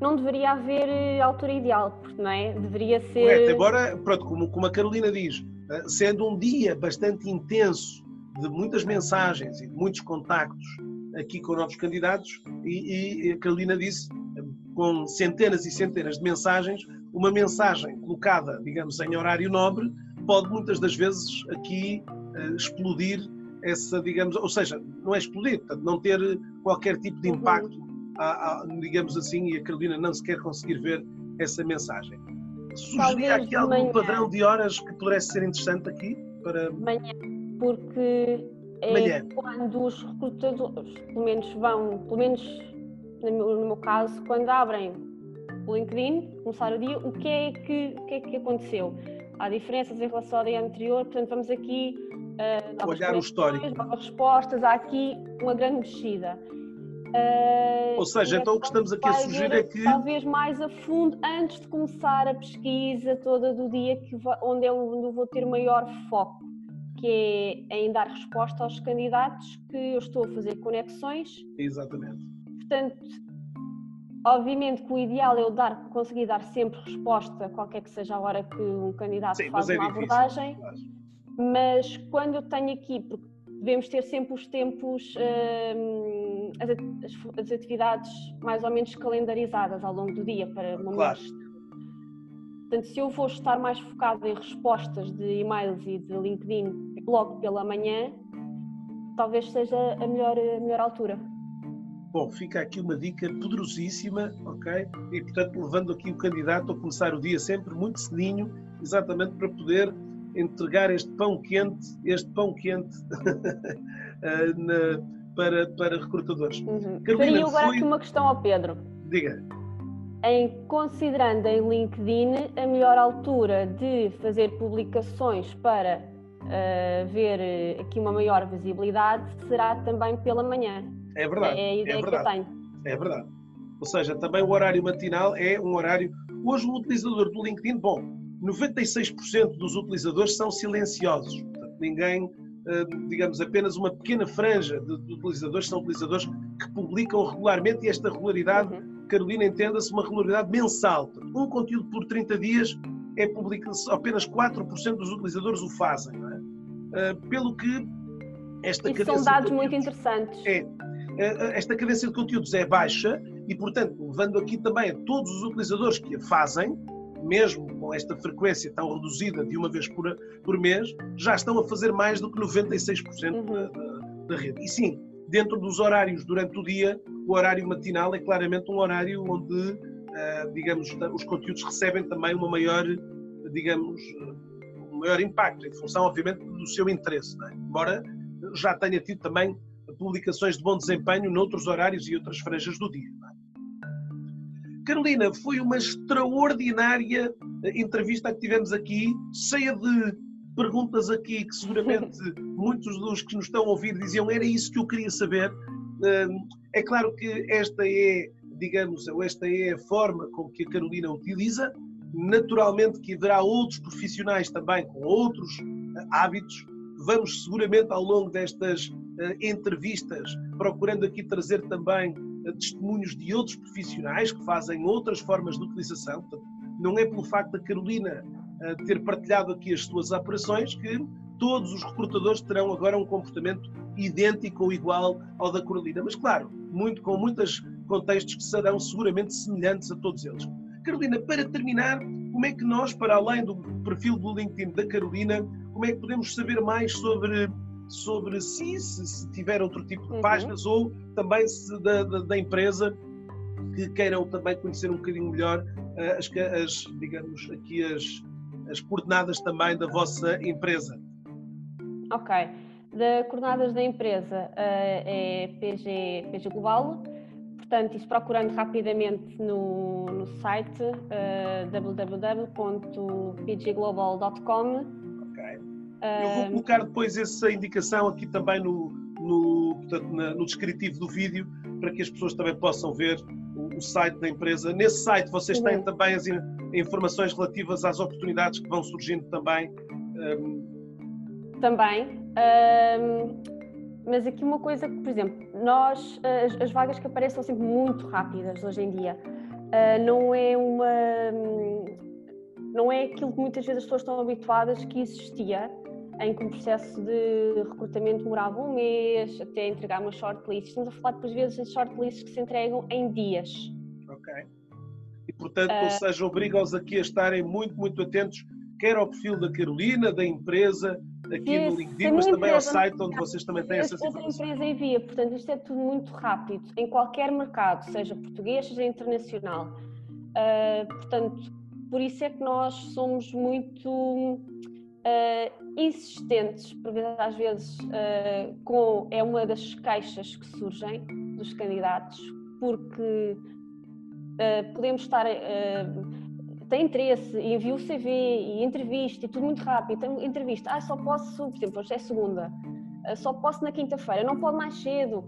Speaker 2: não deveria haver eh, altura ideal, porque não é? Deveria ser.
Speaker 1: Correto, embora, pronto, como, como a Carolina diz, eh, sendo um dia bastante intenso de muitas mensagens e de muitos contactos aqui com novos candidatos, e, e a Carolina disse, eh, com centenas e centenas de mensagens, uma mensagem colocada, digamos, em horário nobre, pode muitas das vezes aqui uh, explodir essa, digamos, ou seja, não é explodir, portanto, não ter qualquer tipo de uhum. impacto digamos assim, e a Carolina não se quer conseguir ver essa mensagem. Sugeria aqui algum manhã. padrão de horas que pudesse ser interessante aqui para.
Speaker 2: Manhã, porque é quando os recrutadores, pelo menos vão, pelo menos no meu, caso, quando abrem o LinkedIn, começar o dia, o que é que, o que, é que aconteceu? Há diferenças em relação ao dia anterior, portanto vamos aqui
Speaker 1: uh, olhar o histórico.
Speaker 2: Novas respostas, há aqui uma grande mexida.
Speaker 1: Uh, Ou seja, então o que estamos aqui a sugerir é que.
Speaker 2: Talvez mais a fundo, antes de começar a pesquisa toda do dia, que onde, eu, onde eu vou ter maior foco, que é em dar resposta aos candidatos que eu estou a fazer conexões.
Speaker 1: Exatamente.
Speaker 2: Portanto, obviamente que o ideal é eu dar, conseguir dar sempre resposta, qualquer que seja a hora que um candidato Sim, faz é uma difícil, abordagem. Mas quando eu tenho aqui, porque devemos ter sempre os tempos. Hum, as, atividades mais ou menos calendarizadas ao longo do dia para uma claro. Portanto, se eu vou estar mais focado em respostas de e-mails e de LinkedIn logo pela manhã, talvez seja a melhor, a melhor altura.
Speaker 1: Bom, fica aqui uma dica poderosíssima, ok? E portanto, levando aqui o candidato a começar o dia sempre muito cedinho, exatamente para poder entregar este pão quente, este pão quente (laughs) eh, na, para, para recrutadores.
Speaker 2: Uhum. Carolina, agora foi... aqui uma questão ao Pedro.
Speaker 1: Diga.
Speaker 2: Em, considerando em LinkedIn a melhor altura de fazer publicações para uh, ver eh, aqui uma maior visibilidade será também pela manhã.
Speaker 1: É verdade. É a ideia é que eu tenho. É verdade. Ou seja, também o horário matinal é um horário. Hoje, o utilizador do LinkedIn, bom, 96% dos utilizadores são silenciosos. Portanto, ninguém eh, digamos, apenas uma pequena franja de, de, utilizadores são utilizadores que publicam regularmente e esta regularidade, uhum. Carolina, entenda-se uma regularidade mensal. Um conteúdo por 30 dias é publicado, apenas 4% dos utilizadores o fazem. É? Uh, pelo que esta
Speaker 2: Isso são dados muito interessantes.
Speaker 1: É, uh, esta cadência de conteúdos é baixa e, portanto, levando aqui também a todos os utilizadores que a fazem, mesmo com esta frequência tão reduzida de uma vez por, por mês, já estão a fazer mais do que 96% uhum. da, da, rede. E sim, dentro dos horários durante o dia, o horário matinal é claramente um horário onde, digamos, os conteúdos recebem também uma maior, digamos, um maior impacto, em função, obviamente, do seu interesse. É? Embora já tenha tido também publicações de bom desempenho noutros horários e outras franjas do dia. É? Carolina, foi uma extraordinária eh, entrevista que tivemos aqui, cheia de perguntas aqui que seguramente (laughs) muitos dos que nos estão a ouvir diziam era isso que eu queria saber. É claro que esta é, digamos, esta é a forma com que a Carolina utiliza. Naturalmente que haverá outros profissionais também com outros eh, hábitos. Vamos seguramente ao longo destas eh, entrevistas procurando aqui trazer também testemunhos de outros profissionais que fazem outras formas de utilização. Não é pelo facto da Carolina eh, ter partilhado aqui as suas operações que todos os recrutadores terão agora um comportamento idêntico ou igual ao da Carolina. Mas, claro, muito, com muitas contextos que serão seguramente semelhantes a todos eles. Carolina, para terminar, como é que nós, para além do perfil do LinkedIn da Carolina, como é que podemos saber mais sobre, sobre si, se, se tiver outro tipo de uhum. páginas, ou também da, da, da, empresa, que queiram também conhecer um bocadinho melhor uh, as, as, digamos, aqui as, as coordenadas também da vossa empresa?
Speaker 2: Ok. De coordenadas da empresa uh, é PG, PG Global, portanto, isso procurando rapidamente no, no site uh, www.pgglobal.com.
Speaker 1: Ok. Eu vou colocar depois essa indicação aqui também no, no, portanto, na, no descritivo do vídeo para que as pessoas também possam ver o, o site da empresa. Nesse site vocês têm uhum. também as informações relativas às oportunidades que vão surgindo também. Um...
Speaker 2: Também. Um, mas aqui uma coisa que, por exemplo, nós, as, as, vagas que aparecem são sempre muito rápidas hoje em dia. Uh, não é uma. Não é aquilo que muitas vezes as pessoas estão habituadas que existia, em que o processo de recrutamento demorava um mês até entregar uma shortlist. Estamos a falar depois vezes de shortlists que se entregam em dias.
Speaker 1: Ok. E portanto, uh, ou seja, obriga-os aqui a estarem muito, muito atentos, quer ao perfil da Carolina, da empresa, aqui no LinkedIn, mas também ao site onde vocês também têm acesso a
Speaker 2: informação. empresa envia, portanto, isto é tudo muito rápido, em qualquer mercado, seja português, seja internacional. Uh, portanto, por isso é que nós somos muito uh, insistentes, porque às vezes uh, com, é uma das queixas que surgem dos candidatos, porque podemos estar tem interesse e envia o CV e entrevista e tudo muito rápido, tem entrevista, ah, só posso, por exemplo, hoje é segunda, ah, só posso na quinta-feira, não pode mais cedo.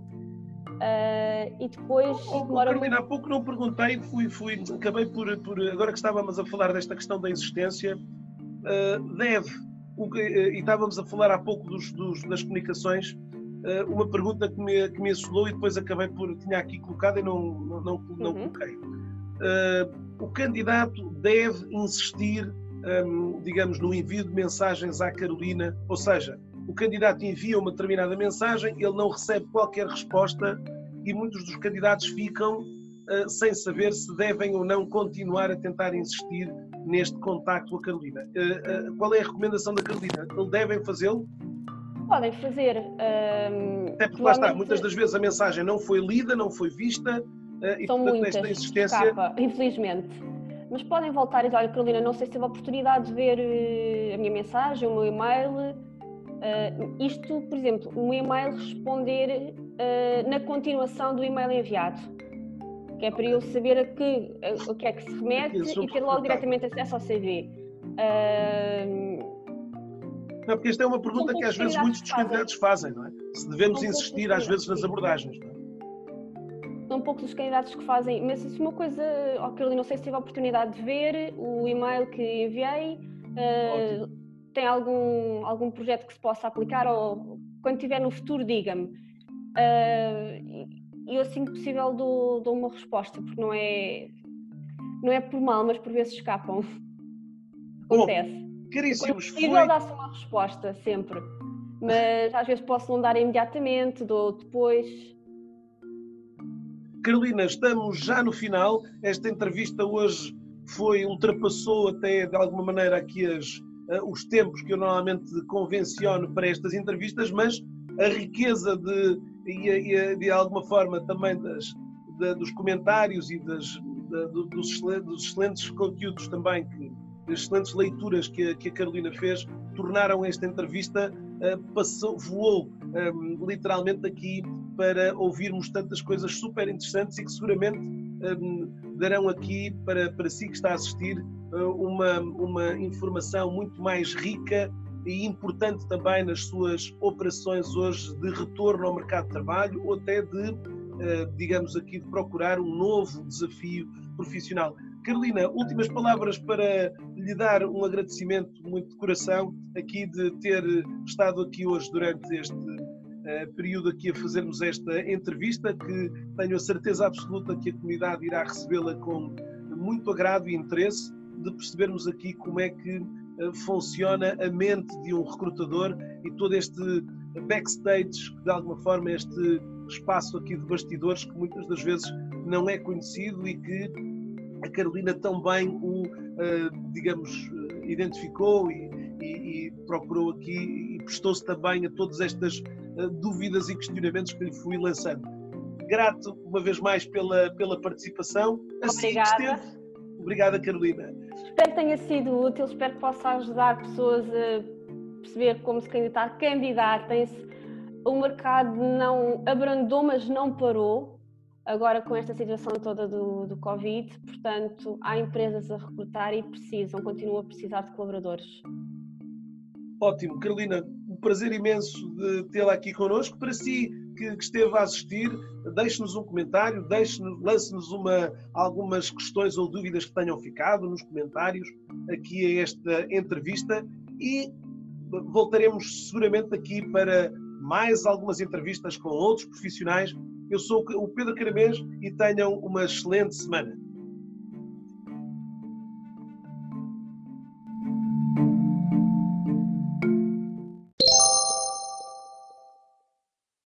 Speaker 2: Uh, e depois.
Speaker 1: Oh, oh, Carolina, há pouco não perguntei, fui, fui, acabei por, por. Agora que estávamos a falar desta questão da existência, uh, deve, o, e estávamos a falar há pouco dos, dos, das comunicações, uh, uma pergunta que me, que me assolou e depois acabei por. tinha aqui colocado e não, não, não, não uhum. coloquei. Uh, o candidato deve insistir, um, digamos, no envio de mensagens à Carolina, ou seja, o candidato envia uma determinada mensagem, ele não recebe qualquer resposta e muitos dos candidatos ficam uh, sem saber se devem ou não continuar a tentar insistir neste contacto com a Carolina. Uh, uh, qual é a recomendação da Carolina? Devem fazê-lo?
Speaker 2: Podem fazer. Um,
Speaker 1: Até porque lá está, muitas das vezes a mensagem não foi lida, não foi vista,
Speaker 2: Uh, São portanto, muitas, escapa, infelizmente. Mas podem voltar e dizer, olha Carolina, não sei se teve a oportunidade de ver uh, a minha mensagem, o meu e-mail. Uh, isto, por exemplo, um e-mail responder na continuação do e-mail enviado. Que é para eu saber a que, a, que é que se remete e ter logo diretamente acesso ao CV.
Speaker 1: Não, porque esta é uma pergunta que às vezes muitos dos candidatos fazem, não é? Se devemos insistir às vezes nas abordagens, não é?
Speaker 2: São poucos os candidatos que fazem, mas se uma coisa, ok, não sei se tive a oportunidade de ver o e-mail que enviei, uh, tem algum, algum projeto que se possa aplicar ou quando tiver no futuro diga-me. Uh, e eu assim que possível dou, dou uma resposta, porque não é, não é por mal, mas por vezes escapam. Acontece.
Speaker 1: Bom, caríssimos,
Speaker 2: foi... dá-se uma resposta, sempre. Mas às vezes posso não dar imediatamente, dou depois.
Speaker 1: Carolina, estamos já no final. Esta entrevista hoje foi, ultrapassou até de alguma maneira aqui as, uh, os tempos que eu normalmente convenciono para estas entrevistas, mas a riqueza de, e, e de alguma forma também das, de, dos comentários e das, de, dos, dos, excelentes conteúdos também, que, das excelentes leituras que a, que a Carolina fez, tornaram esta entrevista, uh, passou, voou um, ehm, literalmente aqui para ouvirmos tantas coisas super interessantes e que seguramente um, darão aqui para, para si que está a assistir uh, uma, uma informação muito mais rica e importante também nas suas operações hoje de retorno ao mercado de trabalho ou até de, uh, digamos aqui, de procurar um novo desafio profissional. Carolina, últimas palavras para lhe dar um agradecimento muito de coração aqui de ter estado aqui hoje durante este período aqui a fazermos esta entrevista, que tenho a certeza absoluta que a comunidade irá recebê-la com muito agrado e interesse de percebermos aqui como é que uh, funciona a mente de um recrutador e todo este backstage, de alguma forma este espaço aqui de bastidores que muitas das vezes não é conhecido e que a Carolina também o, digamos, identificou e, e, e procurou aqui e prestou-se também a todas estas dúvidas e questionamentos que lhe fui lançando. Grato uma vez mais pela, pela participação.
Speaker 2: Assim Obrigada.
Speaker 1: Obrigada, Carolina.
Speaker 2: Espero que tenha sido útil, espero que possa ajudar pessoas a perceber como se candidatar. Candidatem-se. O mercado não abrandou, mas não parou agora com esta situação toda do, do Covid. Portanto, há empresas a recrutar e precisam, continuam a precisar de colaboradores.
Speaker 1: Ótimo, Carolina, um prazer imenso de tê-la aqui connosco. Para si que, que esteve a assistir, deixe-nos um comentário, lance-nos algumas questões ou dúvidas que tenham ficado nos comentários aqui a esta entrevista e voltaremos seguramente aqui para mais algumas entrevistas com outros profissionais. Eu sou o Pedro Caramês e tenham uma excelente semana.